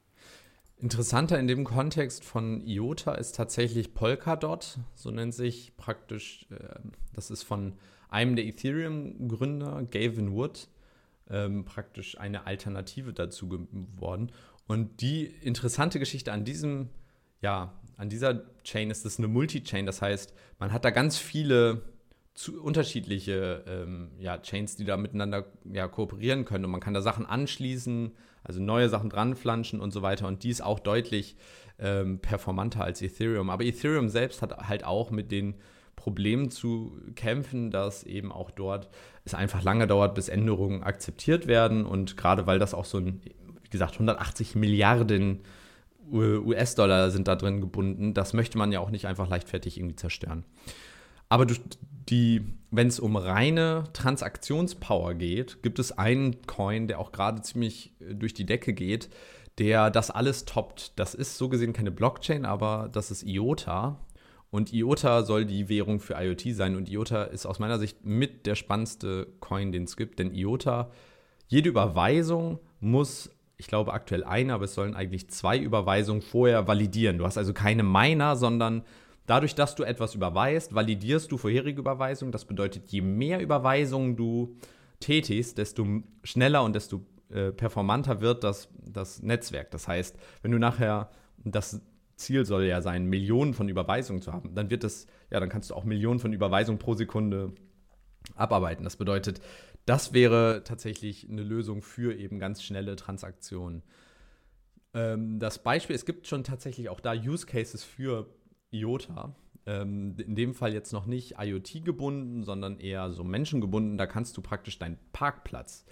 Interessanter in dem Kontext von IOTA ist tatsächlich Polkadot, so nennt sich praktisch, äh, das ist von einem der Ethereum-Gründer, Gavin Wood, ähm, praktisch eine Alternative dazu geworden. Und die interessante Geschichte an diesem, ja, an dieser Chain ist es eine Multi-Chain, das heißt, man hat da ganz viele unterschiedliche ähm, ja, Chains, die da miteinander ja, kooperieren können. Und man kann da Sachen anschließen, also neue Sachen dranflanschen und so weiter. Und die ist auch deutlich ähm, performanter als Ethereum. Aber Ethereum selbst hat halt auch mit den Problemen zu kämpfen, dass eben auch dort es einfach lange dauert, bis Änderungen akzeptiert werden. Und gerade weil das auch so ein, wie gesagt, 180 Milliarden US-Dollar sind da drin gebunden, das möchte man ja auch nicht einfach leichtfertig irgendwie zerstören. Aber wenn es um reine Transaktionspower geht, gibt es einen Coin, der auch gerade ziemlich äh, durch die Decke geht, der das alles toppt. Das ist so gesehen keine Blockchain, aber das ist IOTA. Und IOTA soll die Währung für IoT sein. Und IOTA ist aus meiner Sicht mit der spannendste Coin, den es gibt. Denn IOTA, jede Überweisung muss, ich glaube aktuell eine, aber es sollen eigentlich zwei Überweisungen vorher validieren. Du hast also keine Miner, sondern Dadurch, dass du etwas überweist, validierst du vorherige Überweisungen. Das bedeutet, je mehr Überweisungen du tätigst, desto schneller und desto äh, performanter wird das, das Netzwerk. Das heißt, wenn du nachher, das Ziel soll ja sein, Millionen von Überweisungen zu haben, dann wird das, ja, dann kannst du auch Millionen von Überweisungen pro Sekunde abarbeiten. Das bedeutet, das wäre tatsächlich eine Lösung für eben ganz schnelle Transaktionen. Ähm, das Beispiel, es gibt schon tatsächlich auch da Use Cases für IOTA. Ähm, in dem Fall jetzt noch nicht IoT gebunden, sondern eher so menschengebunden. Da kannst du praktisch deinen Parkplatz,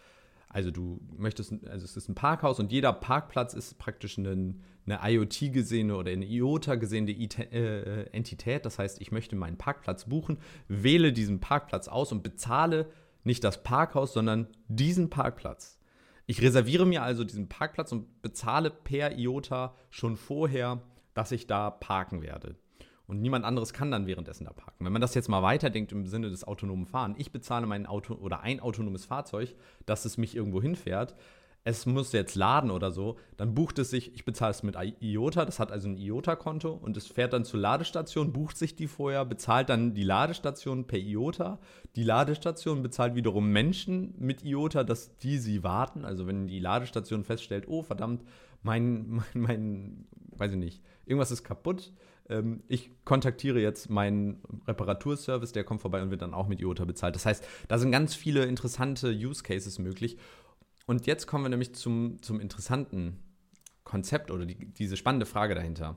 also du möchtest, also es ist ein Parkhaus und jeder Parkplatz ist praktisch eine, eine IoT gesehene oder eine IOTA gesehene äh, Entität. Das heißt, ich möchte meinen Parkplatz buchen, wähle diesen Parkplatz aus und bezahle nicht das Parkhaus, sondern diesen Parkplatz. Ich reserviere mir also diesen Parkplatz und bezahle per IOTA schon vorher, dass ich da parken werde und niemand anderes kann dann währenddessen da parken. Wenn man das jetzt mal weiterdenkt im Sinne des autonomen Fahren, ich bezahle mein Auto oder ein autonomes Fahrzeug, dass es mich irgendwo hinfährt, es muss jetzt laden oder so, dann bucht es sich, ich bezahle es mit IOTA, das hat also ein IOTA-Konto und es fährt dann zur Ladestation, bucht sich die vorher, bezahlt dann die Ladestation per IOTA. Die Ladestation bezahlt wiederum Menschen mit IOTA, dass die sie warten. Also wenn die Ladestation feststellt, oh verdammt, mein, mein, mein weiß ich nicht, irgendwas ist kaputt, ähm, ich kontaktiere jetzt meinen Reparaturservice, der kommt vorbei und wird dann auch mit IOTA bezahlt. Das heißt, da sind ganz viele interessante Use Cases möglich. Und jetzt kommen wir nämlich zum, zum interessanten Konzept oder die, diese spannende Frage dahinter.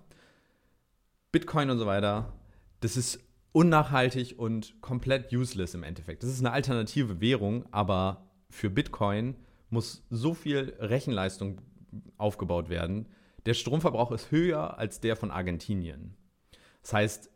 Bitcoin und so weiter, das ist unnachhaltig und komplett useless im Endeffekt. Das ist eine alternative Währung, aber für Bitcoin muss so viel Rechenleistung aufgebaut werden. Der Stromverbrauch ist höher als der von Argentinien. Das heißt,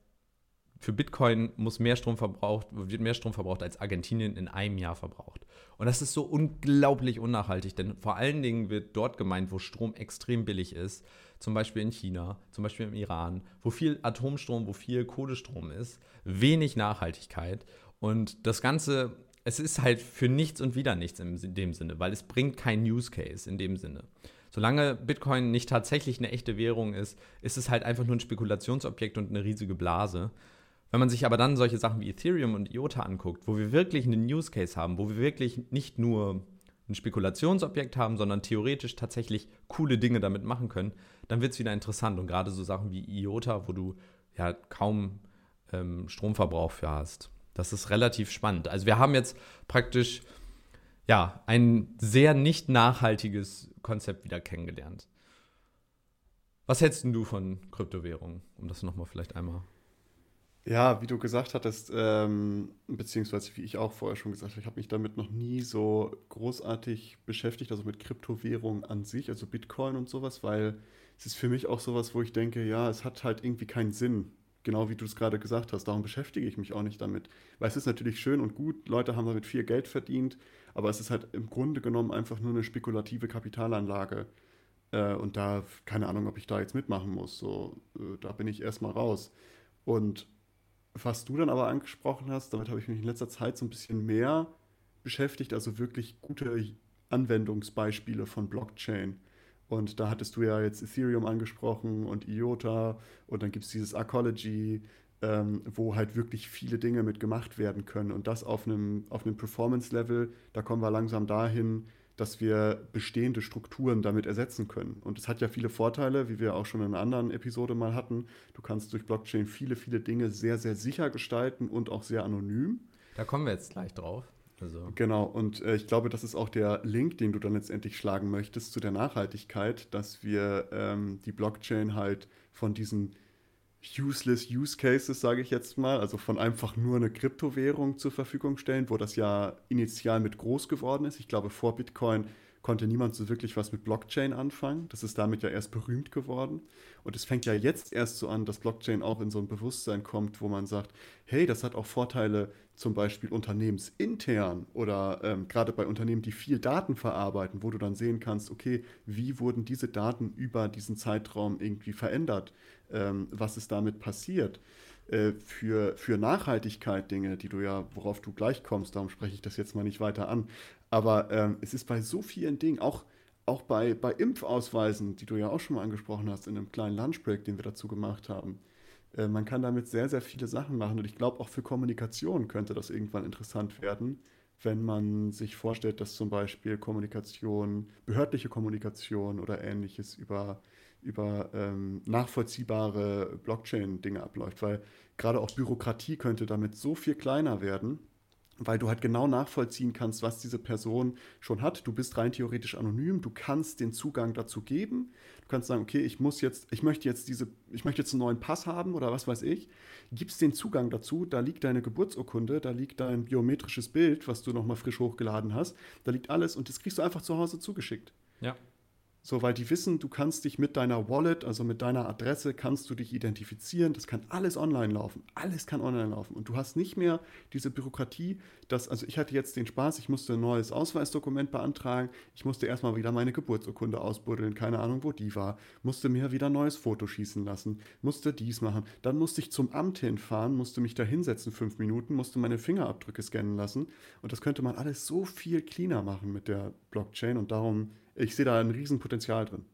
für Bitcoin muss mehr Strom verbraucht, wird mehr Strom verbraucht, als Argentinien in einem Jahr verbraucht. Und das ist so unglaublich unnachhaltig, denn vor allen Dingen wird dort gemeint, wo Strom extrem billig ist, zum Beispiel in China, zum Beispiel im Iran, wo viel Atomstrom, wo viel Kohlestrom ist, wenig Nachhaltigkeit. Und das Ganze, es ist halt für nichts und wieder nichts in dem Sinne, weil es bringt kein Use Case in dem Sinne solange Bitcoin nicht tatsächlich eine echte Währung ist, ist es halt einfach nur ein Spekulationsobjekt und eine riesige Blase. Wenn man sich aber dann solche Sachen wie Ethereum und IOTA anguckt, wo wir wirklich einen Use Case haben, wo wir wirklich nicht nur ein Spekulationsobjekt haben, sondern theoretisch tatsächlich coole Dinge damit machen können, dann wird es wieder interessant. Und gerade so Sachen wie IOTA, wo du ja kaum ähm, Stromverbrauch für hast. Das ist relativ spannend. Also wir haben jetzt praktisch ja, ein sehr nicht nachhaltiges Konzept wieder kennengelernt. Was hältst du von Kryptowährungen, um das nochmal vielleicht einmal ja, wie du gesagt hattest, ähm, beziehungsweise wie ich auch vorher schon gesagt habe, ich habe mich damit noch nie so großartig beschäftigt, also mit Kryptowährungen an sich, also Bitcoin und sowas, weil es ist für mich auch sowas, wo ich denke, ja, es hat halt irgendwie keinen Sinn, genau wie du es gerade gesagt hast, darum beschäftige ich mich auch nicht damit. Weil es ist natürlich schön und gut, Leute haben damit viel Geld verdient, aber es ist halt im Grunde genommen einfach nur eine spekulative Kapitalanlage. Äh, und da, keine Ahnung, ob ich da jetzt mitmachen muss. So, äh, da bin ich erstmal raus. Und was du dann aber angesprochen hast, damit habe ich mich in letzter Zeit so ein bisschen mehr beschäftigt, also wirklich gute Anwendungsbeispiele von Blockchain. Und da hattest du ja jetzt Ethereum angesprochen und IOTA und dann gibt es dieses Arcology, ähm, wo halt wirklich viele Dinge mit gemacht werden können. Und das auf einem, auf einem Performance-Level, da kommen wir langsam dahin, dass wir bestehende Strukturen damit ersetzen können. Und es hat ja viele Vorteile, wie wir auch schon in einer anderen Episode mal hatten. Du kannst durch Blockchain viele, viele Dinge sehr, sehr sicher gestalten und auch sehr anonym. Da kommen wir jetzt gleich drauf. Also. Genau, und äh, ich glaube, das ist auch der Link, den du dann letztendlich schlagen möchtest zu der Nachhaltigkeit, dass wir ähm, die Blockchain halt von diesen useless Use Cases, sage ich jetzt mal, also von einfach nur eine Kryptowährung zur Verfügung stellen, wo das ja initial mit groß geworden ist. Ich glaube, vor Bitcoin konnte niemand so wirklich was mit Blockchain anfangen. Das ist damit ja erst berühmt geworden. Und es fängt ja jetzt erst so an, dass Blockchain auch in so ein Bewusstsein kommt, wo man sagt, hey, das hat auch Vorteile zum Beispiel unternehmensintern oder ähm, gerade bei Unternehmen, die viel Daten verarbeiten, wo du dann sehen kannst, okay, wie wurden diese Daten über diesen Zeitraum irgendwie verändert? Ähm, was ist damit passiert? Äh, für, für Nachhaltigkeit Dinge, die du ja, worauf du gleich kommst, darum spreche ich das jetzt mal nicht weiter an. Aber ähm, es ist bei so vielen Dingen, auch, auch bei, bei Impfausweisen, die du ja auch schon mal angesprochen hast, in einem kleinen Lunchbreak, den wir dazu gemacht haben. Äh, man kann damit sehr, sehr viele Sachen machen. Und ich glaube, auch für Kommunikation könnte das irgendwann interessant werden, wenn man sich vorstellt, dass zum Beispiel Kommunikation, behördliche Kommunikation oder ähnliches über, über ähm, nachvollziehbare Blockchain-Dinge abläuft. Weil gerade auch Bürokratie könnte damit so viel kleiner werden weil du halt genau nachvollziehen kannst, was diese Person schon hat. Du bist rein theoretisch anonym, du kannst den Zugang dazu geben. Du kannst sagen, okay, ich muss jetzt, ich möchte jetzt diese, ich möchte jetzt einen neuen Pass haben oder was weiß ich. Gibst den Zugang dazu, da liegt deine Geburtsurkunde, da liegt dein biometrisches Bild, was du nochmal frisch hochgeladen hast, da liegt alles und das kriegst du einfach zu Hause zugeschickt. Ja. So, weil die wissen, du kannst dich mit deiner Wallet, also mit deiner Adresse, kannst du dich identifizieren. Das kann alles online laufen. Alles kann online laufen. Und du hast nicht mehr diese Bürokratie, dass, also ich hatte jetzt den Spaß, ich musste ein neues Ausweisdokument beantragen. Ich musste erstmal wieder meine Geburtsurkunde ausbuddeln. Keine Ahnung, wo die war. Musste mir wieder ein neues Foto schießen lassen. Musste dies machen. Dann musste ich zum Amt hinfahren, musste mich da hinsetzen fünf Minuten, musste meine Fingerabdrücke scannen lassen. Und das könnte man alles so viel cleaner machen mit der Blockchain. Und darum ich sehe da ein Riesenpotenzial drin.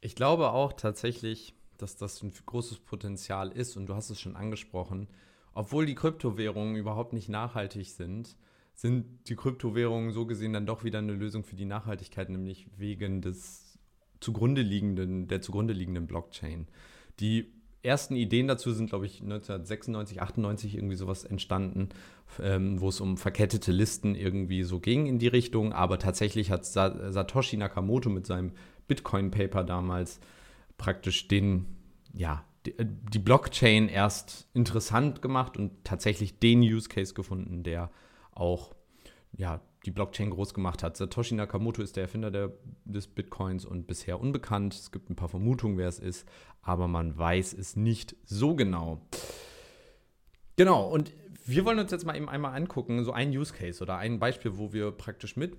Ich glaube auch tatsächlich, dass das ein großes Potenzial ist und du hast es schon angesprochen. Obwohl die Kryptowährungen überhaupt nicht nachhaltig sind, sind die Kryptowährungen so gesehen dann doch wieder eine Lösung für die Nachhaltigkeit, nämlich wegen des zugrunde liegenden, der zugrunde liegenden Blockchain. Die ersten Ideen dazu sind, glaube ich, 1996, 98 irgendwie sowas entstanden, ähm, wo es um verkettete Listen irgendwie so ging in die Richtung. Aber tatsächlich hat Sa Satoshi Nakamoto mit seinem Bitcoin-Paper damals praktisch den, ja, die, äh, die Blockchain erst interessant gemacht und tatsächlich den Use Case gefunden, der auch ja, die Blockchain groß gemacht hat. Satoshi Nakamoto ist der Erfinder der, des Bitcoins und bisher unbekannt. Es gibt ein paar Vermutungen, wer es ist, aber man weiß es nicht so genau. Genau, und wir wollen uns jetzt mal eben einmal angucken, so ein Use Case oder ein Beispiel, wo wir praktisch mit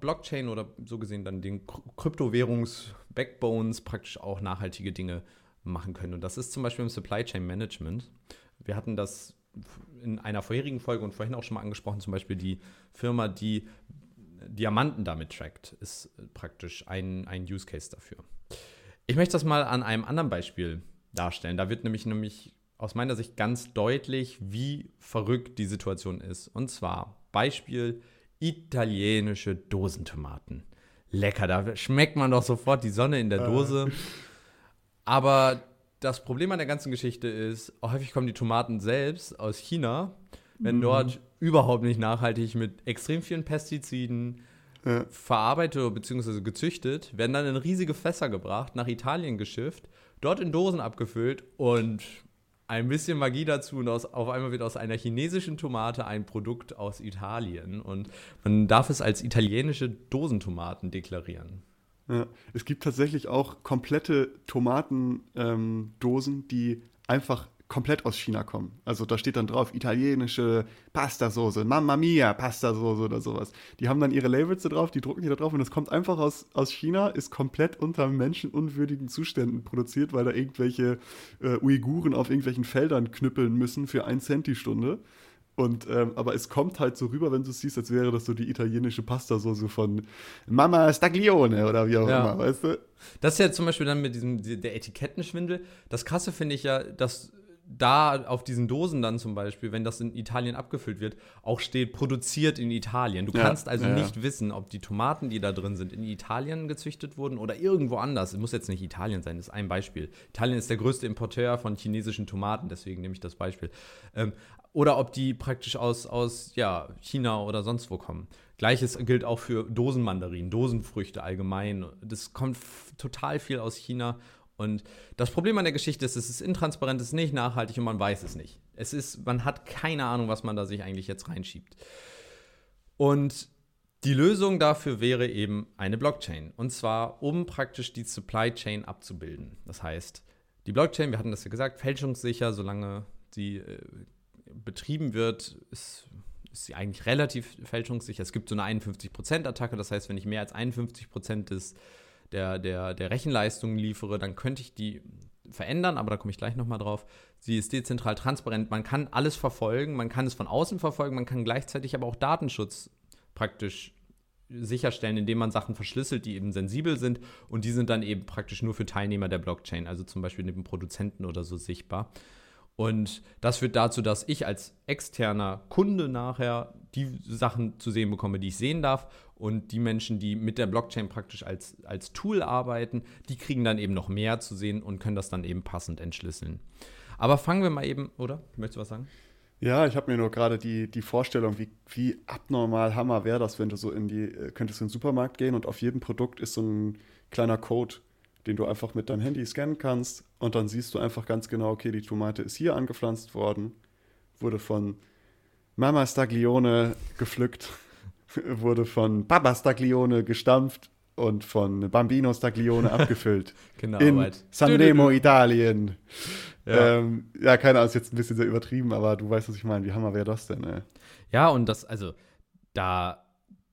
Blockchain oder so gesehen dann den Kryptowährungs-Backbones praktisch auch nachhaltige Dinge machen können. Und das ist zum Beispiel im Supply Chain Management. Wir hatten das in einer vorherigen Folge und vorhin auch schon mal angesprochen, zum Beispiel die Firma, die Diamanten damit trackt, ist praktisch ein, ein Use Case dafür. Ich möchte das mal an einem anderen Beispiel darstellen. Da wird nämlich, nämlich aus meiner Sicht ganz deutlich, wie verrückt die Situation ist. Und zwar Beispiel italienische Dosentomaten. Lecker, da schmeckt man doch sofort die Sonne in der Dose. Aber das Problem an der ganzen Geschichte ist, häufig kommen die Tomaten selbst aus China, wenn mhm. dort überhaupt nicht nachhaltig mit extrem vielen Pestiziden ja. verarbeitet bzw. gezüchtet, werden dann in riesige Fässer gebracht, nach Italien geschifft, dort in Dosen abgefüllt und ein bisschen Magie dazu und aus, auf einmal wird aus einer chinesischen Tomate ein Produkt aus Italien und man darf es als italienische Dosentomaten deklarieren. Ja. Es gibt tatsächlich auch komplette Tomatendosen, ähm, die einfach komplett aus China kommen. Also da steht dann drauf italienische Pastasoße, Mamma Mia Pastasoße oder sowas. Die haben dann ihre Labels da drauf, die drucken die da drauf und das kommt einfach aus, aus China, ist komplett unter menschenunwürdigen Zuständen produziert, weil da irgendwelche äh, Uiguren auf irgendwelchen Feldern knüppeln müssen für ein Cent die Stunde. Und, ähm, aber es kommt halt so rüber, wenn du es siehst, als wäre das so die italienische Pastasoße von Mama Staglione oder wie auch ja. immer, weißt du? Das ist ja zum Beispiel dann mit diesem, der Etikettenschwindel. Das Krasse finde ich ja, dass da auf diesen Dosen dann zum Beispiel, wenn das in Italien abgefüllt wird, auch steht produziert in Italien. Du ja, kannst also ja. nicht wissen, ob die Tomaten, die da drin sind, in Italien gezüchtet wurden oder irgendwo anders. Es muss jetzt nicht Italien sein, das ist ein Beispiel. Italien ist der größte Importeur von chinesischen Tomaten, deswegen nehme ich das Beispiel. Ähm, oder ob die praktisch aus, aus ja, China oder sonst wo kommen. Gleiches gilt auch für Dosenmandarinen, Dosenfrüchte allgemein. Das kommt total viel aus China und das Problem an der Geschichte ist, es ist intransparent, es ist nicht nachhaltig und man weiß es nicht. Es ist, man hat keine Ahnung, was man da sich eigentlich jetzt reinschiebt. Und die Lösung dafür wäre eben eine Blockchain. Und zwar, um praktisch die Supply Chain abzubilden. Das heißt, die Blockchain, wir hatten das ja gesagt, fälschungssicher, solange sie äh, betrieben wird, ist, ist, sie eigentlich relativ fälschungssicher. Es gibt so eine 51%-Attacke, das heißt, wenn ich mehr als 51% des der, der, der Rechenleistung liefere, dann könnte ich die verändern, aber da komme ich gleich nochmal drauf. Sie ist dezentral transparent, man kann alles verfolgen, man kann es von außen verfolgen, man kann gleichzeitig aber auch Datenschutz praktisch sicherstellen, indem man Sachen verschlüsselt, die eben sensibel sind und die sind dann eben praktisch nur für Teilnehmer der Blockchain, also zum Beispiel neben Produzenten oder so sichtbar. Und das führt dazu, dass ich als externer Kunde nachher die Sachen zu sehen bekomme, die ich sehen darf. Und die Menschen, die mit der Blockchain praktisch als, als Tool arbeiten, die kriegen dann eben noch mehr zu sehen und können das dann eben passend entschlüsseln. Aber fangen wir mal eben, oder? Möchtest du was sagen? Ja, ich habe mir nur gerade die, die Vorstellung, wie, wie abnormal Hammer wäre das, wenn du so in die, äh, könntest in den Supermarkt gehen und auf jedem Produkt ist so ein kleiner Code den du einfach mit deinem Handy scannen kannst und dann siehst du einfach ganz genau, okay, die Tomate ist hier angepflanzt worden, wurde von Mama Staglione gepflückt, wurde von Papa Staglione gestampft und von Bambino Staglione abgefüllt. [LAUGHS] genau. In Arbeit. Sanremo, Italien. Ja. Ähm, ja, keine Ahnung, ist jetzt ein bisschen sehr übertrieben, aber du weißt, was ich meine. Wie hammer wäre das denn, ey? Ja, und das, also, da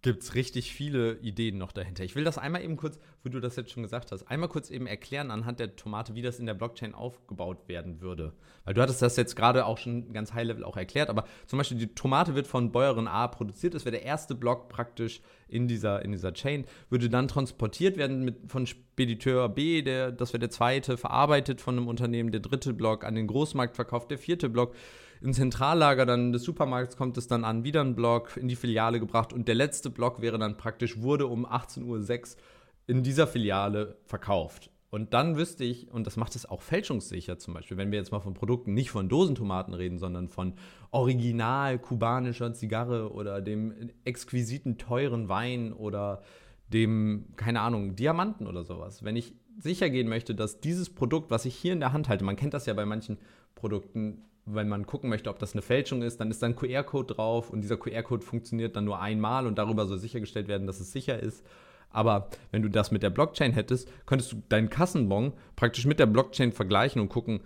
gibt es richtig viele Ideen noch dahinter. Ich will das einmal eben kurz, wo du das jetzt schon gesagt hast, einmal kurz eben erklären anhand der Tomate, wie das in der Blockchain aufgebaut werden würde. Weil du hattest das jetzt gerade auch schon ganz high-level auch erklärt, aber zum Beispiel die Tomate wird von Bäuerin A produziert, das wäre der erste Block praktisch in dieser, in dieser Chain, würde dann transportiert werden mit, von Spediteur B, der, das wäre der zweite, verarbeitet von einem Unternehmen, der dritte Block an den Großmarkt verkauft, der vierte Block im Zentrallager dann des Supermarkts kommt es dann an, wieder ein Block in die Filiale gebracht und der letzte Block wäre dann praktisch, wurde um 18.06 Uhr in dieser Filiale verkauft. Und dann wüsste ich, und das macht es auch fälschungssicher zum Beispiel, wenn wir jetzt mal von Produkten nicht von Dosentomaten reden, sondern von original kubanischer Zigarre oder dem exquisiten teuren Wein oder dem, keine Ahnung, Diamanten oder sowas. Wenn ich sicher gehen möchte, dass dieses Produkt, was ich hier in der Hand halte, man kennt das ja bei manchen Produkten, wenn man gucken möchte, ob das eine Fälschung ist, dann ist da ein QR-Code drauf und dieser QR-Code funktioniert dann nur einmal und darüber soll sichergestellt werden, dass es sicher ist. Aber wenn du das mit der Blockchain hättest, könntest du deinen Kassenbon praktisch mit der Blockchain vergleichen und gucken,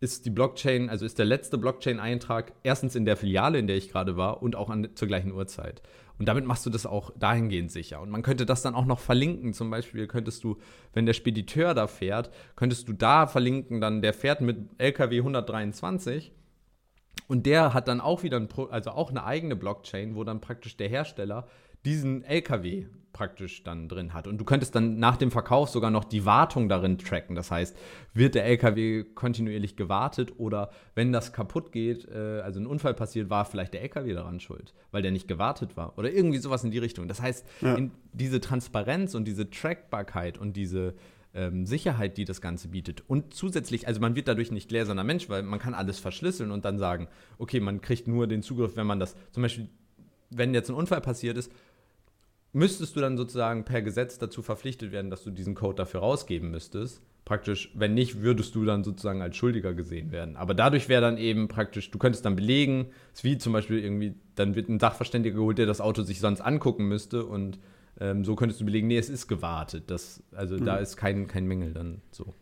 ist die Blockchain, also ist der letzte Blockchain-Eintrag erstens in der Filiale, in der ich gerade war und auch an, zur gleichen Uhrzeit. Und damit machst du das auch dahingehend sicher. Und man könnte das dann auch noch verlinken. Zum Beispiel könntest du, wenn der Spediteur da fährt, könntest du da verlinken, dann der fährt mit LKW 123 und der hat dann auch wieder ein also auch eine eigene Blockchain, wo dann praktisch der Hersteller diesen LKW praktisch dann drin hat. Und du könntest dann nach dem Verkauf sogar noch die Wartung darin tracken. Das heißt, wird der LKW kontinuierlich gewartet oder wenn das kaputt geht, äh, also ein Unfall passiert, war vielleicht der LKW daran schuld, weil der nicht gewartet war oder irgendwie sowas in die Richtung. Das heißt, ja. diese Transparenz und diese Trackbarkeit und diese ähm, Sicherheit, die das Ganze bietet. Und zusätzlich, also man wird dadurch nicht gläserner Mensch, weil man kann alles verschlüsseln und dann sagen, okay, man kriegt nur den Zugriff, wenn man das, zum Beispiel, wenn jetzt ein Unfall passiert ist, müsstest du dann sozusagen per Gesetz dazu verpflichtet werden, dass du diesen Code dafür rausgeben müsstest. Praktisch, wenn nicht, würdest du dann sozusagen als Schuldiger gesehen werden. Aber dadurch wäre dann eben praktisch, du könntest dann belegen, es ist wie zum Beispiel irgendwie, dann wird ein Sachverständiger geholt, der das Auto sich sonst angucken müsste und Ähm, so könntest du belegen, nee, es ist gewartet. Das, also mhm. da ist kein, kein Mängel dann so.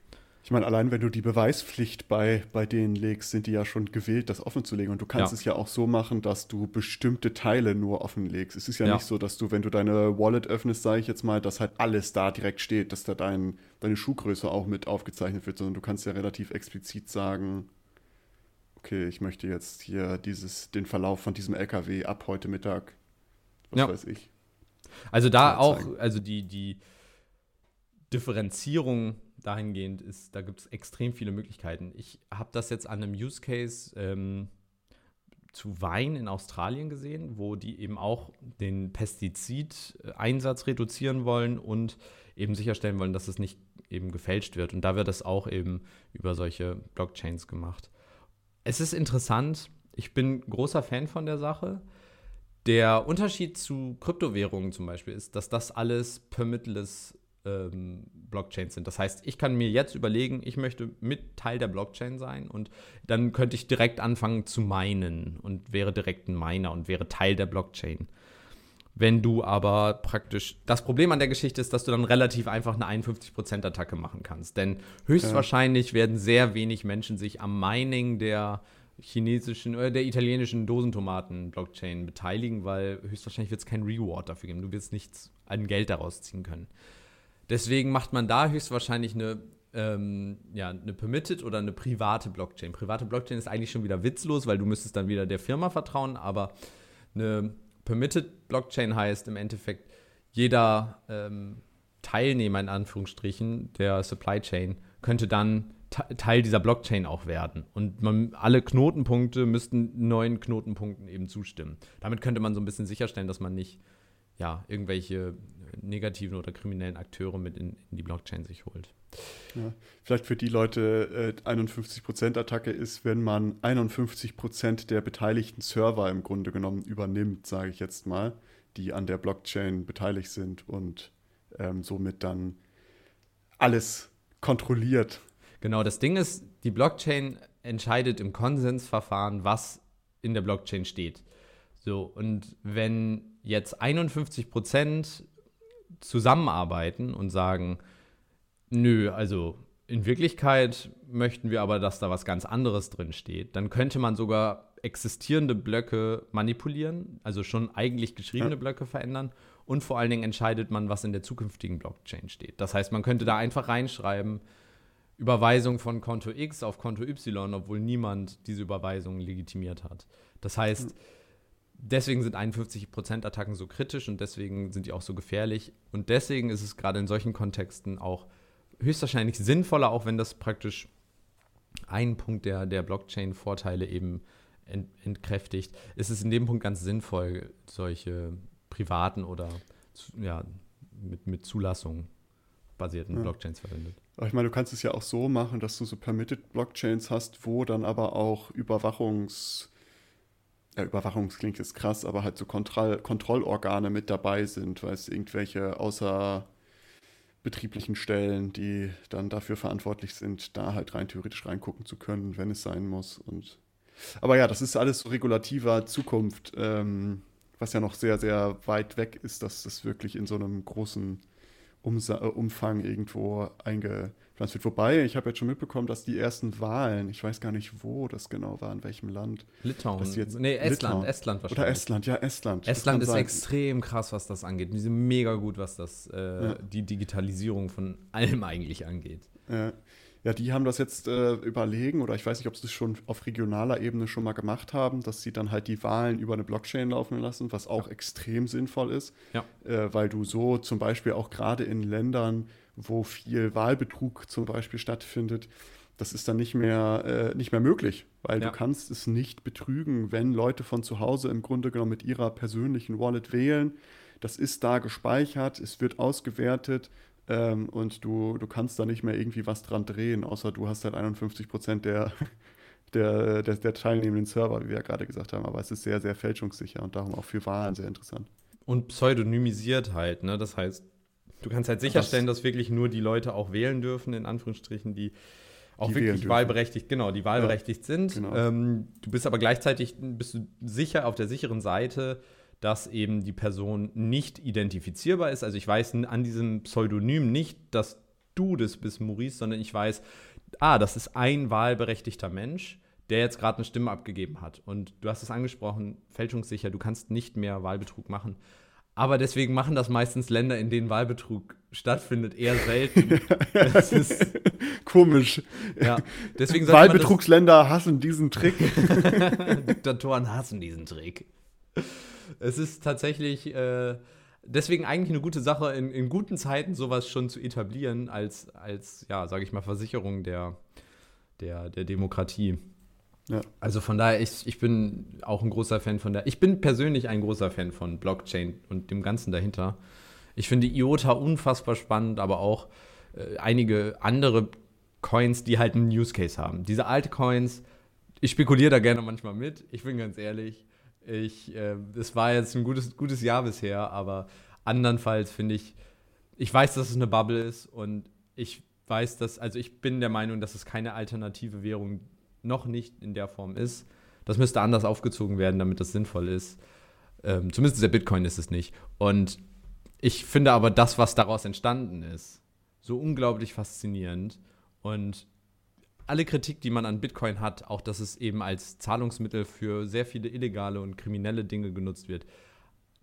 Ich meine, allein wenn du die Beweispflicht bei, bei denen legst, sind die ja schon gewillt, das offen zu legen. Und du kannst ja. es ja auch so machen, dass du bestimmte Teile nur offenlegst. Es ist ja, ja, nicht so, dass du, wenn du deine Wallet öffnest, sage ich jetzt mal, dass halt alles da direkt steht, dass da dein, deine Schuhgröße auch mit aufgezeichnet wird, sondern du kannst ja relativ explizit sagen, okay, ich möchte jetzt hier dieses, den Verlauf von diesem LKW ab heute Mittag, was ja. weiß ich. Also da auch, also die, die Differenzierung dahingehend ist, da gibt es extrem viele Möglichkeiten. Ich habe das jetzt an einem Use Case ähm, zu Wein in Australien gesehen, wo die eben auch den Pestizideinsatz reduzieren wollen und eben sicherstellen wollen, dass es nicht eben gefälscht wird. Und da wird das auch eben über solche Blockchains gemacht. Es ist interessant. Ich bin großer Fan von der Sache. Der Unterschied zu Kryptowährungen zum Beispiel ist, dass das alles permittless ähm, Blockchains sind. Das heißt, ich kann mir jetzt überlegen, ich möchte mit Teil der Blockchain sein und dann könnte ich direkt anfangen zu meinen und wäre direkt ein Miner und wäre Teil der Blockchain. Wenn du aber praktisch, das Problem an der Geschichte ist, dass du dann relativ einfach eine 51%-Attacke machen kannst. Denn höchstwahrscheinlich werden sehr wenig Menschen sich am Mining der chinesischen oder der italienischen Dosentomaten-Blockchain beteiligen, weil höchstwahrscheinlich wird es keinen Reward dafür geben. Du wirst nichts an Geld daraus ziehen können. Deswegen macht man da höchstwahrscheinlich eine, ähm, ja, eine Permitted oder eine private Blockchain. Private Blockchain ist eigentlich schon wieder witzlos, weil du müsstest dann wieder der Firma vertrauen, aber eine Permitted Blockchain heißt im Endeffekt, jeder ähm, Teilnehmer in Anführungsstrichen der Supply Chain könnte dann Teil dieser Blockchain auch werden. Und man, alle Knotenpunkte müssten neuen Knotenpunkten eben zustimmen. Damit könnte man so ein bisschen sicherstellen, dass man nicht ja, irgendwelche negativen oder kriminellen Akteure mit in, in die Blockchain sich holt. Ja, vielleicht für die Leute äh, 51% Attacke ist, wenn man 51% der beteiligten Server im Grunde genommen übernimmt, sage ich jetzt mal, die an der Blockchain beteiligt sind und ähm, somit dann alles kontrolliert. Genau, das Ding ist, die Blockchain entscheidet im Konsensverfahren, was in der Blockchain steht. So, und wenn jetzt 51 Prozent zusammenarbeiten und sagen, nö, also in Wirklichkeit möchten wir aber, dass da was ganz anderes drin steht, dann könnte man sogar existierende Blöcke manipulieren, also schon eigentlich geschriebene ja. Blöcke verändern und vor allen Dingen entscheidet man, was in der zukünftigen Blockchain steht. Das heißt, man könnte da einfach reinschreiben, Überweisung von Konto X auf Konto Y, obwohl niemand diese Überweisung legitimiert hat. Das heißt, mhm deswegen sind 51% Attacken so kritisch und deswegen sind die auch so gefährlich. Und deswegen ist es gerade in solchen Kontexten auch höchstwahrscheinlich sinnvoller, auch wenn das praktisch einen Punkt der, der Blockchain-Vorteile eben ent, entkräftigt, ist es in dem Punkt ganz sinnvoll, solche privaten oder ja, mit, mit Zulassung basierten ja. Blockchains verwendet. Aber ich meine, du kannst es ja auch so machen, dass du so Permitted Blockchains hast, wo dann aber auch Überwachungs- ja, Überwachung klingt jetzt krass, aber halt so Kontroll Kontrollorgane mit dabei sind, weil es irgendwelche außerbetrieblichen Stellen, die dann dafür verantwortlich sind, da halt rein theoretisch reingucken zu können, wenn es sein muss. Und aber ja, das ist alles so regulativer Zukunft, ähm, was ja noch sehr, sehr weit weg ist, dass das wirklich in so einem großen Umsa Umfang irgendwo einge das wird vorbei. Ich habe jetzt schon mitbekommen, dass die ersten Wahlen, ich weiß gar nicht, wo das genau war, in welchem Land. Litauen. Dass jetzt, nee, Estland, Litauen. Estland wahrscheinlich. Oder Estland, ja, Estland. Estland ist sein. extrem krass, was das angeht. Die sind mega gut, was das, äh, ja. die Digitalisierung von allem eigentlich angeht. Ja. Ja, die haben das jetzt äh, überlegen, oder ich weiß nicht, ob sie es schon auf regionaler Ebene schon mal gemacht haben, dass sie dann halt die Wahlen über eine Blockchain laufen lassen, was auch ja. extrem sinnvoll ist, ja. äh, weil du so zum Beispiel auch gerade in Ländern, wo viel Wahlbetrug zum Beispiel stattfindet, das ist dann nicht mehr, äh, nicht mehr möglich, weil ja. du kannst es nicht betrügen, wenn Leute von zu Hause im Grunde genommen mit ihrer persönlichen Wallet wählen. Das ist da gespeichert, es wird ausgewertet ähm, und du, du kannst da nicht mehr irgendwie was dran drehen, außer du hast halt 51 Prozent der, [LAUGHS] der, der, der teilnehmenden Server, wie wir ja gerade gesagt haben. Aber es ist sehr, sehr fälschungssicher und darum auch für Wahlen sehr interessant. Und pseudonymisiert halt, ne? Das heißt, Du kannst halt sicherstellen, das dass wirklich nur die Leute auch wählen dürfen, in Anführungsstrichen, die auch die wirklich wahlberechtigt, genau, die wahlberechtigt ja, sind. Genau. Ähm, du bist aber gleichzeitig bist du sicher auf der sicheren Seite, dass eben die Person nicht identifizierbar ist. Also ich weiß an diesem Pseudonym nicht, dass du das bist, Maurice, sondern ich weiß, ah, das ist ein wahlberechtigter Mensch, der jetzt gerade eine Stimme abgegeben hat. Und du hast es angesprochen, fälschungssicher, du kannst nicht mehr Wahlbetrug machen. Aber deswegen machen das meistens Länder, in denen Wahlbetrug stattfindet, eher selten. [LAUGHS] das ist komisch. Ja, deswegen Wahlbetrugsländer hassen diesen Trick. [LAUGHS] Diktatoren hassen diesen Trick. Es ist tatsächlich äh, deswegen eigentlich eine gute Sache, in, in, guten Zeiten sowas schon zu etablieren, als, als ja, sage ich mal, Versicherung der, der, der Demokratie. Ja. Also von daher, ich, ich bin auch ein großer Fan von der. Ich bin persönlich ein großer Fan von Blockchain und dem Ganzen dahinter. Ich finde IOTA unfassbar spannend, aber auch äh, einige andere Coins, die halt einen Use Case haben. Diese alte Coins, ich spekuliere da gerne manchmal mit. Ich bin ganz ehrlich. Ich, äh, es war jetzt ein gutes, gutes Jahr bisher, aber andernfalls finde ich, ich weiß, dass es eine Bubble ist und ich weiß, dass, also ich bin der Meinung, dass es keine alternative Währung noch nicht in der Form ist. Das müsste anders aufgezogen werden, damit das sinnvoll ist. Ähm, zumindest der Bitcoin ist es nicht. Und ich finde aber das, was daraus entstanden ist, so unglaublich faszinierend. Und alle Kritik, die man an Bitcoin hat, auch dass es eben als Zahlungsmittel für sehr viele illegale und kriminelle Dinge genutzt wird,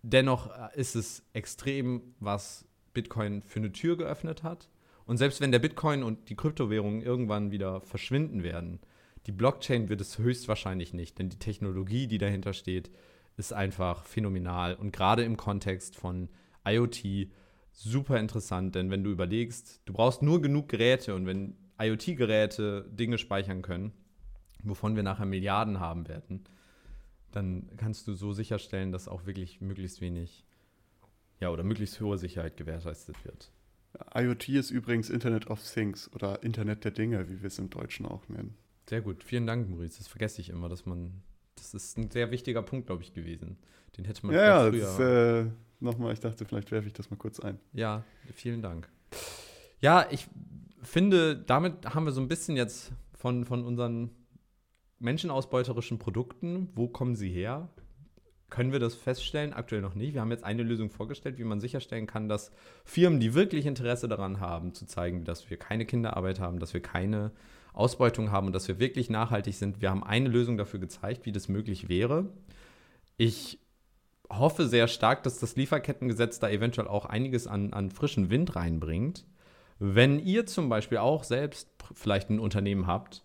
dennoch ist es extrem, was Bitcoin für eine Tür geöffnet hat. Und selbst wenn der Bitcoin und die Kryptowährungen irgendwann wieder verschwinden werden, die Blockchain wird es höchstwahrscheinlich nicht, denn die Technologie, die dahinter steht, ist einfach phänomenal und gerade im Kontext von IoT super interessant, denn wenn du überlegst, du brauchst nur genug Geräte und wenn IoT-Geräte Dinge speichern können, wovon wir nachher Milliarden haben werden, dann kannst du so sicherstellen, dass auch wirklich möglichst wenig, ja, oder möglichst hohe Sicherheit gewährleistet wird. IoT ist übrigens Internet of Things oder Internet der Dinge, wie wir es im Deutschen auch nennen. Sehr gut, vielen Dank, Maurice. Das vergesse ich immer, dass man. Das ist ein sehr wichtiger Punkt, glaube ich, gewesen. Den hätte man ja, früher. Ja, äh, nochmal, ich dachte, vielleicht werfe ich das mal kurz ein. Ja, vielen Dank. Ja, ich finde, damit haben wir so ein bisschen jetzt von, von unseren menschenausbeuterischen Produkten, wo kommen sie her? Können wir das feststellen? Aktuell noch nicht. Wir haben jetzt eine Lösung vorgestellt, wie man sicherstellen kann, dass Firmen, die wirklich Interesse daran haben, zu zeigen, dass wir keine Kinderarbeit haben, dass wir keine Ausbeutung haben und dass wir wirklich nachhaltig sind. Wir haben eine Lösung dafür gezeigt, wie das möglich wäre. Ich hoffe sehr stark, dass das Lieferkettengesetz da eventuell auch einiges an, an frischen Wind reinbringt. Wenn ihr zum Beispiel auch selbst vielleicht ein Unternehmen habt,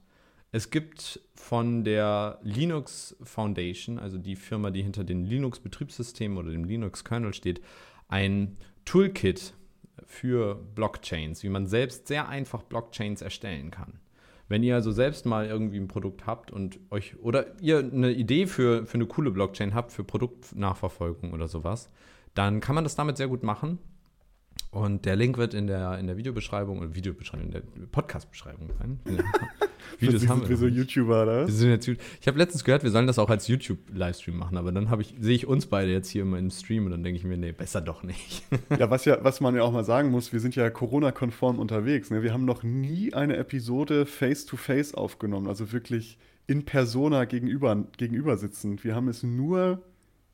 es gibt von der Linux Foundation, also die Firma, die hinter den Linux-Betriebssystemen oder dem Linux-Kernel steht, ein Toolkit für Blockchains, wie man selbst sehr einfach Blockchains erstellen kann. Wenn ihr also selbst mal irgendwie ein Produkt habt und euch oder ihr eine Idee für, für eine coole Blockchain habt, für Produktnachverfolgung oder sowas, dann kann man das damit sehr gut machen. Und der Link wird in der, in der Videobeschreibung oder Videobeschreibung, in der Podcast-Beschreibung sein. [LAUGHS] Videos haben wir. so YouTuber, oder? Wir sind jetzt, ich habe letztens gehört, wir sollen das auch als YouTube-Livestream machen, aber dann ich, sehe ich uns beide jetzt hier immer im Stream und dann denke ich mir, nee, besser doch nicht. [LAUGHS] ja, was ja, was man ja auch mal sagen muss, wir sind ja Corona-konform unterwegs. Ne? Wir haben noch nie eine Episode face-to-face -face aufgenommen, also wirklich in Persona gegenüber, gegenüber sitzend. Wir haben es nur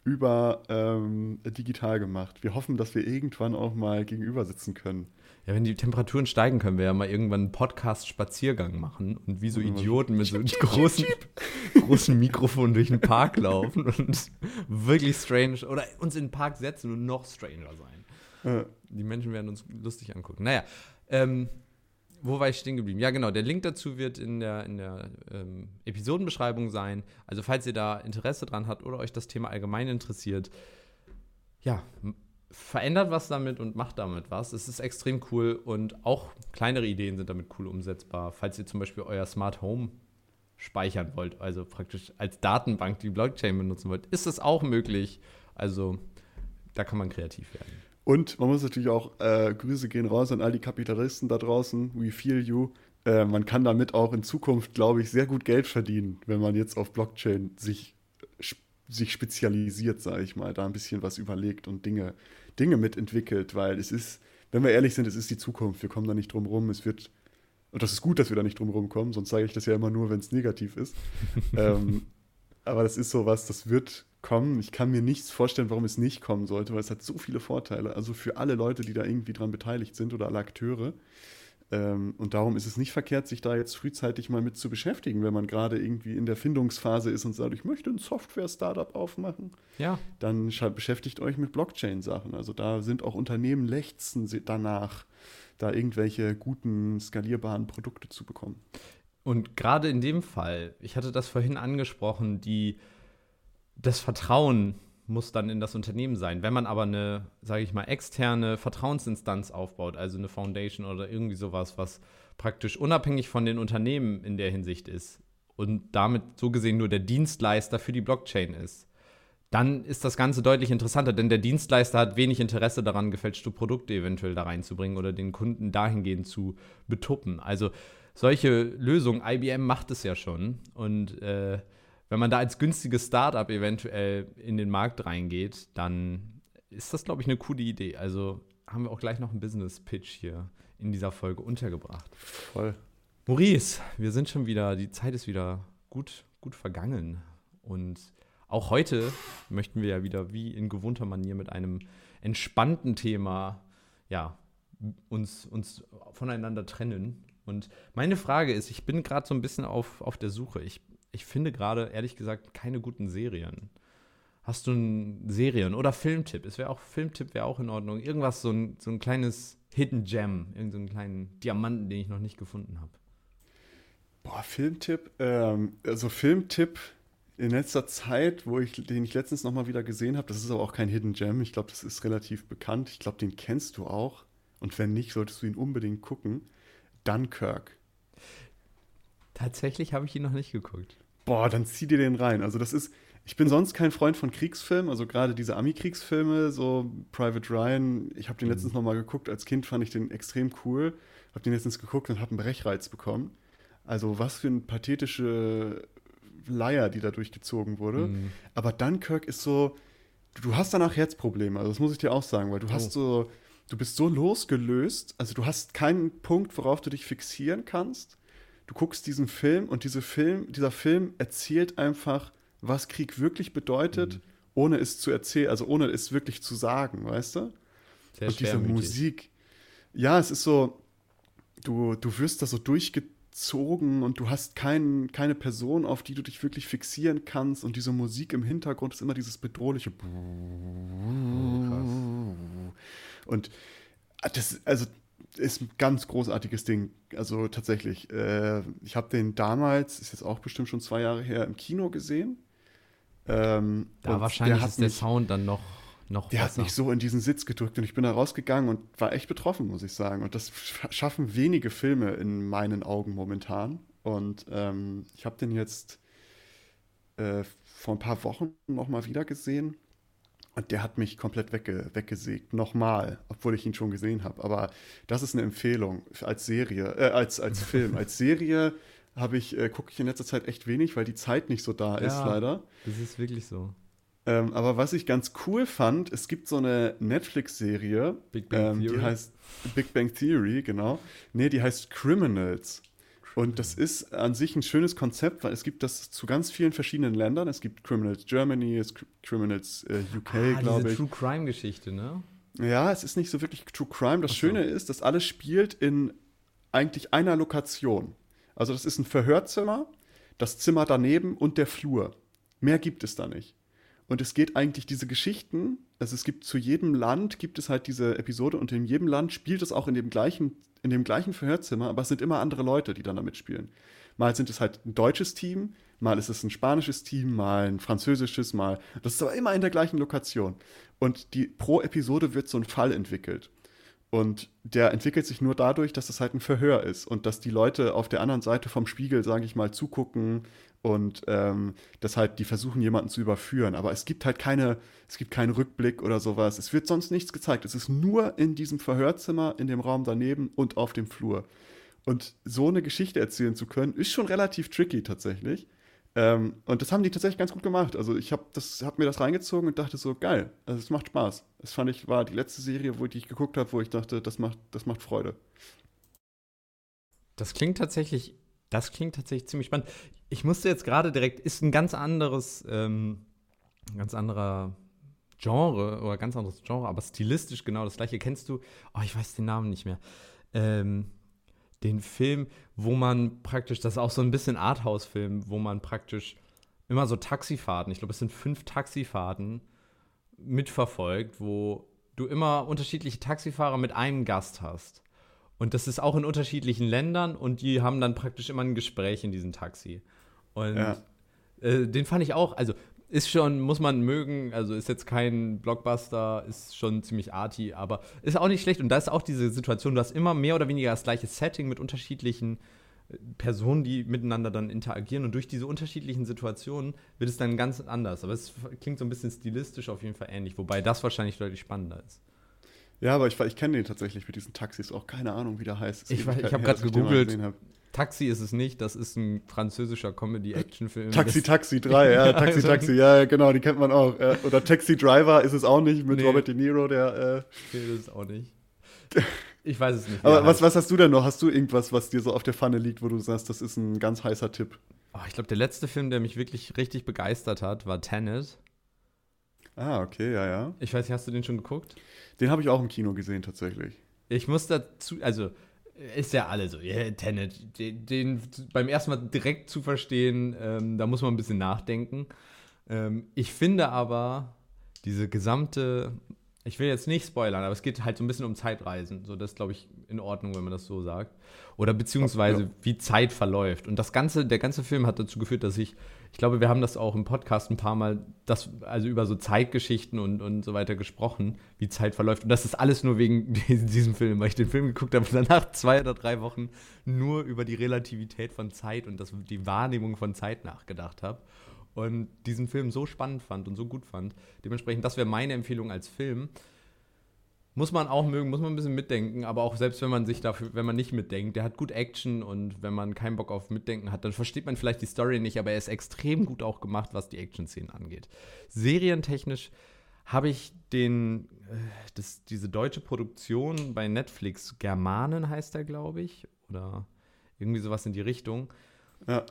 über ähm, digital gemacht. Wir hoffen, dass wir irgendwann auch mal gegenüber sitzen können. Ja, wenn die Temperaturen steigen, können wir ja mal irgendwann einen Podcast-Spaziergang machen und wie so Idioten mit so einem großen, [LAUGHS] großen Mikrofon durch den Park laufen und wirklich strange oder uns in den Park setzen und noch stranger sein. Ja. Die Menschen werden uns lustig angucken. Naja, ähm, wo war ich stehen geblieben? Ja, genau. Der Link dazu wird in der, in der ähm, Episodenbeschreibung sein. Also, falls ihr da Interesse dran habt oder euch das Thema allgemein interessiert, ja, verändert was damit und macht damit was. Es ist extrem cool und auch kleinere Ideen sind damit cool umsetzbar. Falls ihr zum Beispiel euer Smart Home speichern wollt, also praktisch als Datenbank die Blockchain benutzen wollt, ist es auch möglich. Also, da kann man kreativ werden. Und man muss natürlich auch, äh, Grüße gehen raus an all die Kapitalisten da draußen, we feel you. Äh, man kann damit auch in Zukunft, glaube ich, sehr gut Geld verdienen, wenn man jetzt auf Blockchain sich, sich spezialisiert, sage ich mal, da ein bisschen was überlegt und Dinge, Dinge mitentwickelt, weil es ist, wenn wir ehrlich sind, es ist die Zukunft. Wir kommen da nicht drum rum. Es wird, und das ist gut, dass wir da nicht drum rumkommen, sonst sage ich das ja immer nur, wenn es negativ ist. [LAUGHS] ähm, aber das ist sowas, das wird kommen. Ich kann mir nichts vorstellen, warum es nicht kommen sollte, weil es hat so viele Vorteile. Also für alle Leute, die da irgendwie dran beteiligt sind oder alle Akteure. Ähm, und darum ist es nicht verkehrt, sich da jetzt frühzeitig mal mit zu beschäftigen, wenn man gerade irgendwie in der Findungsphase ist und sagt, ich möchte ein Software-Startup aufmachen. Ja. Dann beschäftigt euch mit Blockchain-Sachen. Also da sind auch Unternehmen lechzen danach, da irgendwelche guten, skalierbaren Produkte zu bekommen. Und gerade in dem Fall, ich hatte das vorhin angesprochen, die, das Vertrauen muss dann in das Unternehmen sein. Wenn man aber eine, sage ich mal, externe Vertrauensinstanz aufbaut, also eine Foundation oder irgendwie sowas, was praktisch unabhängig von den Unternehmen in der Hinsicht ist und damit so gesehen nur der Dienstleister für die Blockchain ist, dann ist das Ganze deutlich interessanter, denn der Dienstleister hat wenig Interesse daran, gefälschte Produkte eventuell da reinzubringen oder den Kunden dahingehend zu betuppen. Also solche Lösungen, IBM macht es ja schon und äh, wenn man da als günstiges Startup eventuell in den Markt reingeht, dann ist das, glaube ich, eine coole Idee. Also haben wir auch gleich noch einen Business-Pitch hier in dieser Folge untergebracht. Voll. Maurice, wir sind schon wieder, die Zeit ist wieder gut, gut vergangen. Und auch heute möchten wir ja wieder wie in gewohnter Manier mit einem entspannten Thema ja, uns, uns voneinander trennen. Und meine Frage ist, ich bin gerade so ein bisschen auf, auf der Suche. Ich ich finde gerade, ehrlich gesagt, keine guten Serien. Hast du einen Serien- oder Filmtipp? Es wäre auch, Filmtipp wäre auch in Ordnung. Irgendwas, so ein, so ein kleines Hidden Gem, irgendeinen so kleinen Diamanten, den ich noch nicht gefunden habe. Boah, Filmtipp, ähm, also Filmtipp in letzter Zeit, wo ich, den ich letztens noch mal wieder gesehen habe, das ist aber auch kein Hidden Gem, ich glaube, das ist relativ bekannt. Ich glaube, den kennst du auch. Und wenn nicht, solltest du ihn unbedingt gucken. Dunkirk. Tatsächlich habe ich ihn noch nicht geguckt boah, dann zieh dir den rein. Also das ist, ich bin sonst kein Freund von Kriegsfilmen, also gerade diese Ami-Kriegsfilme, so Private Ryan, ich habe den mhm. letztens noch mal geguckt, als Kind fand ich den extrem cool, habe den letztens geguckt und habe einen Brechreiz bekommen. Also was für eine pathetische Leier, die da durchgezogen wurde. Mhm. Aber Dunkirk ist so, du hast danach Herzprobleme, also das muss ich dir auch sagen, weil du oh. hast so, du bist so losgelöst, also du hast keinen Punkt, worauf du dich fixieren kannst du guckst diesen Film und diese Film, dieser Film erzählt einfach, was Krieg wirklich bedeutet, mhm. ohne es zu erzählen, also ohne es wirklich zu sagen, weißt du? Sehr und diese Musik. Ja, es ist so, du, du wirst da so durchgezogen und du hast kein, keine Person, auf die du dich wirklich fixieren kannst. Und diese Musik im Hintergrund ist immer dieses bedrohliche. Oh, und das, also ist ein ganz großartiges Ding. Also tatsächlich. Äh, ich habe den damals, ist jetzt auch bestimmt schon zwei Jahre her, im Kino gesehen. Ähm, da wahrscheinlich ist der mich, Sound dann noch, noch Der besser. hat mich so in diesen Sitz gedrückt und ich bin da rausgegangen und war echt betroffen, muss ich sagen. Und das schaffen wenige Filme in meinen Augen momentan. Und ähm, ich habe den jetzt äh, vor ein paar Wochen noch mal wieder gesehen und der hat mich komplett wegge weggesägt. Nochmal, obwohl ich ihn schon gesehen habe. Aber das ist eine Empfehlung als Serie, äh, als, als [LAUGHS] Film. als Serie habe ich, äh, gucke ich in letzter Zeit echt wenig, weil die Zeit nicht so da ist, ja, leider. Das ist wirklich so. Ähm, aber was ich ganz cool fand, es gibt so eine Netflix-Serie, ähm, die heißt Big Bang Theory, genau. Nee, die heißt Criminals. Und das ist an sich ein schönes Konzept, weil es gibt das zu ganz vielen verschiedenen Ländern. Es gibt Criminals Germany, es gibt Criminals äh, UK, ah, glaube ich. True Crime Geschichte, ne? Ja, es ist nicht so wirklich True Crime. Das so. Schöne ist, dass alles spielt in eigentlich einer Lokation. Also das ist ein Verhörzimmer, das Zimmer daneben und der Flur. Mehr gibt es da nicht. Und es geht eigentlich diese Geschichten, also es gibt zu jedem Land gibt es halt diese Episode und in jedem Land spielt es auch in dem gleichen in dem gleichen Verhörzimmer, aber es sind immer andere Leute, die dann da mitspielen. Mal sind es halt ein deutsches Team, mal ist es ein spanisches Team, mal ein französisches, mal. Das ist aber immer in der gleichen Lokation. Und die, pro Episode wird so ein Fall entwickelt. Und der entwickelt sich nur dadurch, dass es halt ein Verhör ist und dass die Leute auf der anderen Seite vom Spiegel, sage ich mal, zugucken und ähm, dass halt die versuchen, jemanden zu überführen. Aber es gibt halt keine, es gibt keinen Rückblick oder sowas. Es wird sonst nichts gezeigt. Es ist nur in diesem Verhörzimmer, in dem Raum daneben und auf dem Flur. Und so eine Geschichte erzählen zu können, ist schon relativ tricky tatsächlich. Ähm, und das haben die tatsächlich ganz gut gemacht. Also ich habe hab mir das reingezogen und dachte so, geil, also es macht Spaß. Das fand ich, war die letzte Serie, wo ich geguckt habe, wo ich dachte, das macht, das macht Freude. Das klingt tatsächlich, das klingt tatsächlich ziemlich spannend ich musste jetzt gerade direkt, ist ein ganz anderes, ähm, ganz anderer Genre oder ganz anderes Genre, aber stilistisch genau das gleiche. Kennst du, oh, ich weiß den Namen nicht mehr, ähm, den Film, wo man praktisch, das ist auch so ein bisschen Arthouse-Film, wo man praktisch immer so Taxifahrten, ich glaube, es sind fünf Taxifahrten mitverfolgt, wo du immer unterschiedliche Taxifahrer mit einem Gast hast. Und das ist auch in unterschiedlichen Ländern und die haben dann praktisch immer ein Gespräch in diesem Taxi. Und ja. äh, den fand ich auch, also ist schon, muss man mögen, also ist jetzt kein Blockbuster, ist schon ziemlich arty, aber ist auch nicht schlecht. Und da ist auch diese Situation, du hast immer mehr oder weniger das gleiche Setting mit unterschiedlichen äh, Personen, die miteinander dann interagieren. Und durch diese unterschiedlichen Situationen wird es dann ganz anders. Aber es klingt so ein bisschen stilistisch auf jeden Fall ähnlich, wobei das wahrscheinlich deutlich spannender ist. Ja, aber ich, ich kenne den tatsächlich mit diesen Taxis auch. Keine Ahnung, wie der heißt. Ich, ich habe gerade gegoogelt. Taxi ist es nicht, das ist ein französischer Comedy-Action-Film. Taxi Taxi 3, [LAUGHS] ja, Taxi Taxi, ja, genau, die kennt man auch. Oder Taxi Driver ist es auch nicht mit nee. Robert De Niro, der. Äh nee, das ist auch nicht. [LAUGHS] Ich weiß es nicht. Aber was, was hast du denn noch? Hast du irgendwas, was dir so auf der Pfanne liegt, wo du sagst, das ist ein ganz heißer Tipp? Oh, ich glaube, der letzte Film, der mich wirklich richtig begeistert hat, war Tenet. Ah, okay, ja, ja. Ich weiß nicht, hast du den schon geguckt? Den habe ich auch im Kino gesehen, tatsächlich. Ich muss dazu, also ist ja alle so, yeah, Tenet, den, den, beim ersten Mal direkt zu verstehen, ähm, da muss man ein bisschen nachdenken. Ähm, ich finde aber, diese gesamte, ich will jetzt nicht spoilern, aber es geht halt so ein bisschen um Zeitreisen. So, das ist, glaube ich, in Ordnung, wenn man das so sagt. Oder beziehungsweise, ja. wie Zeit verläuft. Und das ganze, der ganze Film hat dazu geführt, dass ich ich glaube, wir haben das auch im Podcast ein paar Mal, das, also über so Zeitgeschichten und, und so weiter gesprochen, wie Zeit verläuft. Und das ist alles nur wegen [LAUGHS] diesem Film, weil ich den Film geguckt habe und danach zwei oder drei Wochen nur über die Relativität von Zeit und das, die Wahrnehmung von Zeit nachgedacht habe. Und diesen Film so spannend fand und so gut fand. Dementsprechend, das wäre meine Empfehlung als Film muss man auch mögen, muss man ein bisschen mitdenken, aber auch selbst wenn man sich dafür, wenn man nicht mitdenkt, der hat gut Action und wenn man keinen Bock auf Mitdenken hat, dann versteht man vielleicht die Story nicht, aber er ist extrem gut auch gemacht, was die Action-Szenen angeht. Serientechnisch habe ich den, äh, das, diese deutsche Produktion bei Netflix, Germanen heißt er, glaube ich, oder irgendwie sowas in die Richtung. Ja.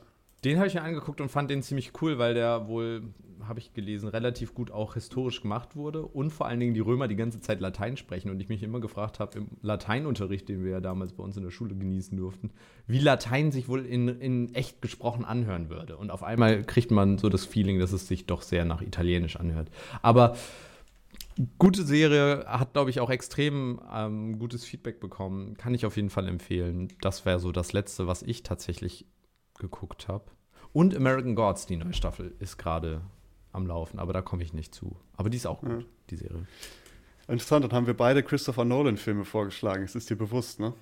Den habe ich mir angeguckt und fand den ziemlich cool, weil der wohl, habe ich gelesen, relativ gut auch historisch gemacht wurde und vor allen Dingen die Römer die ganze Zeit Latein sprechen und ich mich immer gefragt habe, im Lateinunterricht, den wir ja damals bei uns in der Schule genießen durften, wie Latein sich wohl in, in echt gesprochen anhören würde. Und auf einmal kriegt man so das Feeling, dass es sich doch sehr nach Italienisch anhört. Aber gute Serie, hat, glaube ich, auch extrem ähm, gutes Feedback bekommen. Kann ich auf jeden Fall empfehlen. Das wäre so das Letzte, was ich tatsächlich geguckt habe. Und American Gods, die neue Staffel, ist gerade am Laufen, aber da komme ich nicht zu. Aber die ist auch gut, ja. die Serie. Interessant, dann haben wir beide Christopher Nolan-Filme vorgeschlagen. Es ist dir bewusst, ne?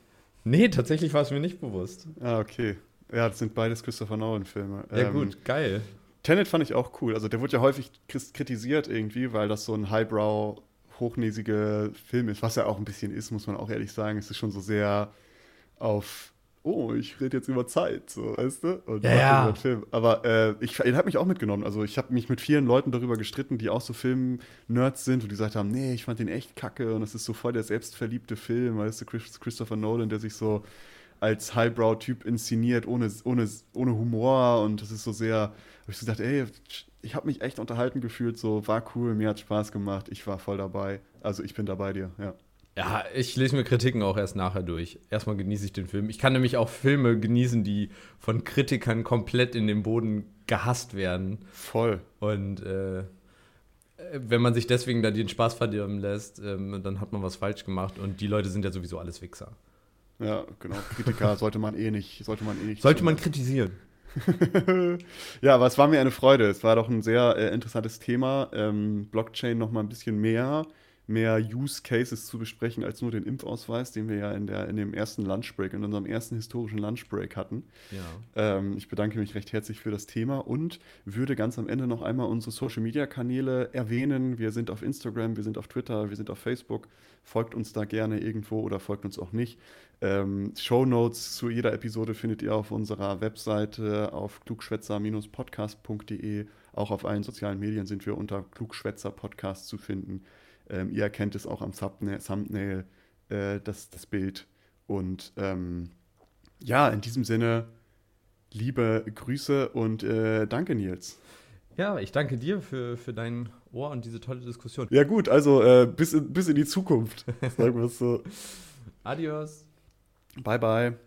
Nee, tatsächlich war es mir nicht bewusst. Ah, okay. Ja, das sind beides Christopher Nolan-Filme. Ja, ähm, gut, geil. Tenet fand ich auch cool. Also, der wurde ja häufig kritisiert irgendwie, weil das so ein Highbrow, hochnäsige Film ist, was er auch ein bisschen ist, muss man auch ehrlich sagen. Es ist schon so sehr auf oh, ich rede jetzt über Zeit, so, weißt du? Und ja, ja. Über Film. Aber äh, ich, den hat mich auch mitgenommen. Also ich habe mich mit vielen Leuten darüber gestritten, die auch so Film-Nerds sind und die gesagt haben, nee, ich fand den echt kacke und es ist so voll der selbstverliebte Film, weißt du, Christopher Nolan, der sich so als Highbrow-Typ inszeniert, ohne, ohne, ohne Humor und das ist so sehr, habe ich so gedacht, ey, ich habe mich echt unterhalten gefühlt, so war cool, mir hat Spaß gemacht, ich war voll dabei. Also ich bin da bei dir, ja. Ja, ich lese mir Kritiken auch erst nachher durch. Erstmal genieße ich den Film. Ich kann nämlich auch Filme genießen, die von Kritikern komplett in den Boden gehasst werden. Voll. Und äh, wenn man sich deswegen da den Spaß verdirben lässt, ähm, dann hat man was falsch gemacht. Und die Leute sind ja sowieso alles Wichser. Ja, genau. Kritiker [LAUGHS] sollte man eh nicht. Sollte man, eh nicht sollte man kritisieren. [LAUGHS] ja, aber es war mir eine Freude. Es war doch ein sehr äh, interessantes Thema. Ähm, Blockchain noch mal ein bisschen mehr mehr Use Cases zu besprechen als nur den Impfausweis, den wir ja in, der, in dem ersten Lunchbreak, in unserem ersten historischen Lunchbreak hatten. Ja. Ähm, ich bedanke mich recht herzlich für das Thema und würde ganz am Ende noch einmal unsere Social Media Kanäle erwähnen. Wir sind auf Instagram, wir sind auf Twitter, wir sind auf Facebook. Folgt uns da gerne irgendwo oder folgt uns auch nicht. Ähm, Show Notes zu jeder Episode findet ihr auf unserer Webseite auf klugschwätzer-podcast.de. Auch auf allen sozialen Medien sind wir unter Klugschwätzer Podcast zu finden. Ähm, ihr erkennt es auch am Thumbnail, Thumbnail äh, das, das Bild. Und ähm, ja, in diesem Sinne, liebe Grüße und äh, danke, Nils. Ja, ich danke dir für, für dein Ohr und diese tolle Diskussion. Ja, gut, also äh, bis, in, bis in die Zukunft, [LAUGHS] sagen wir es so. Adios. Bye, bye.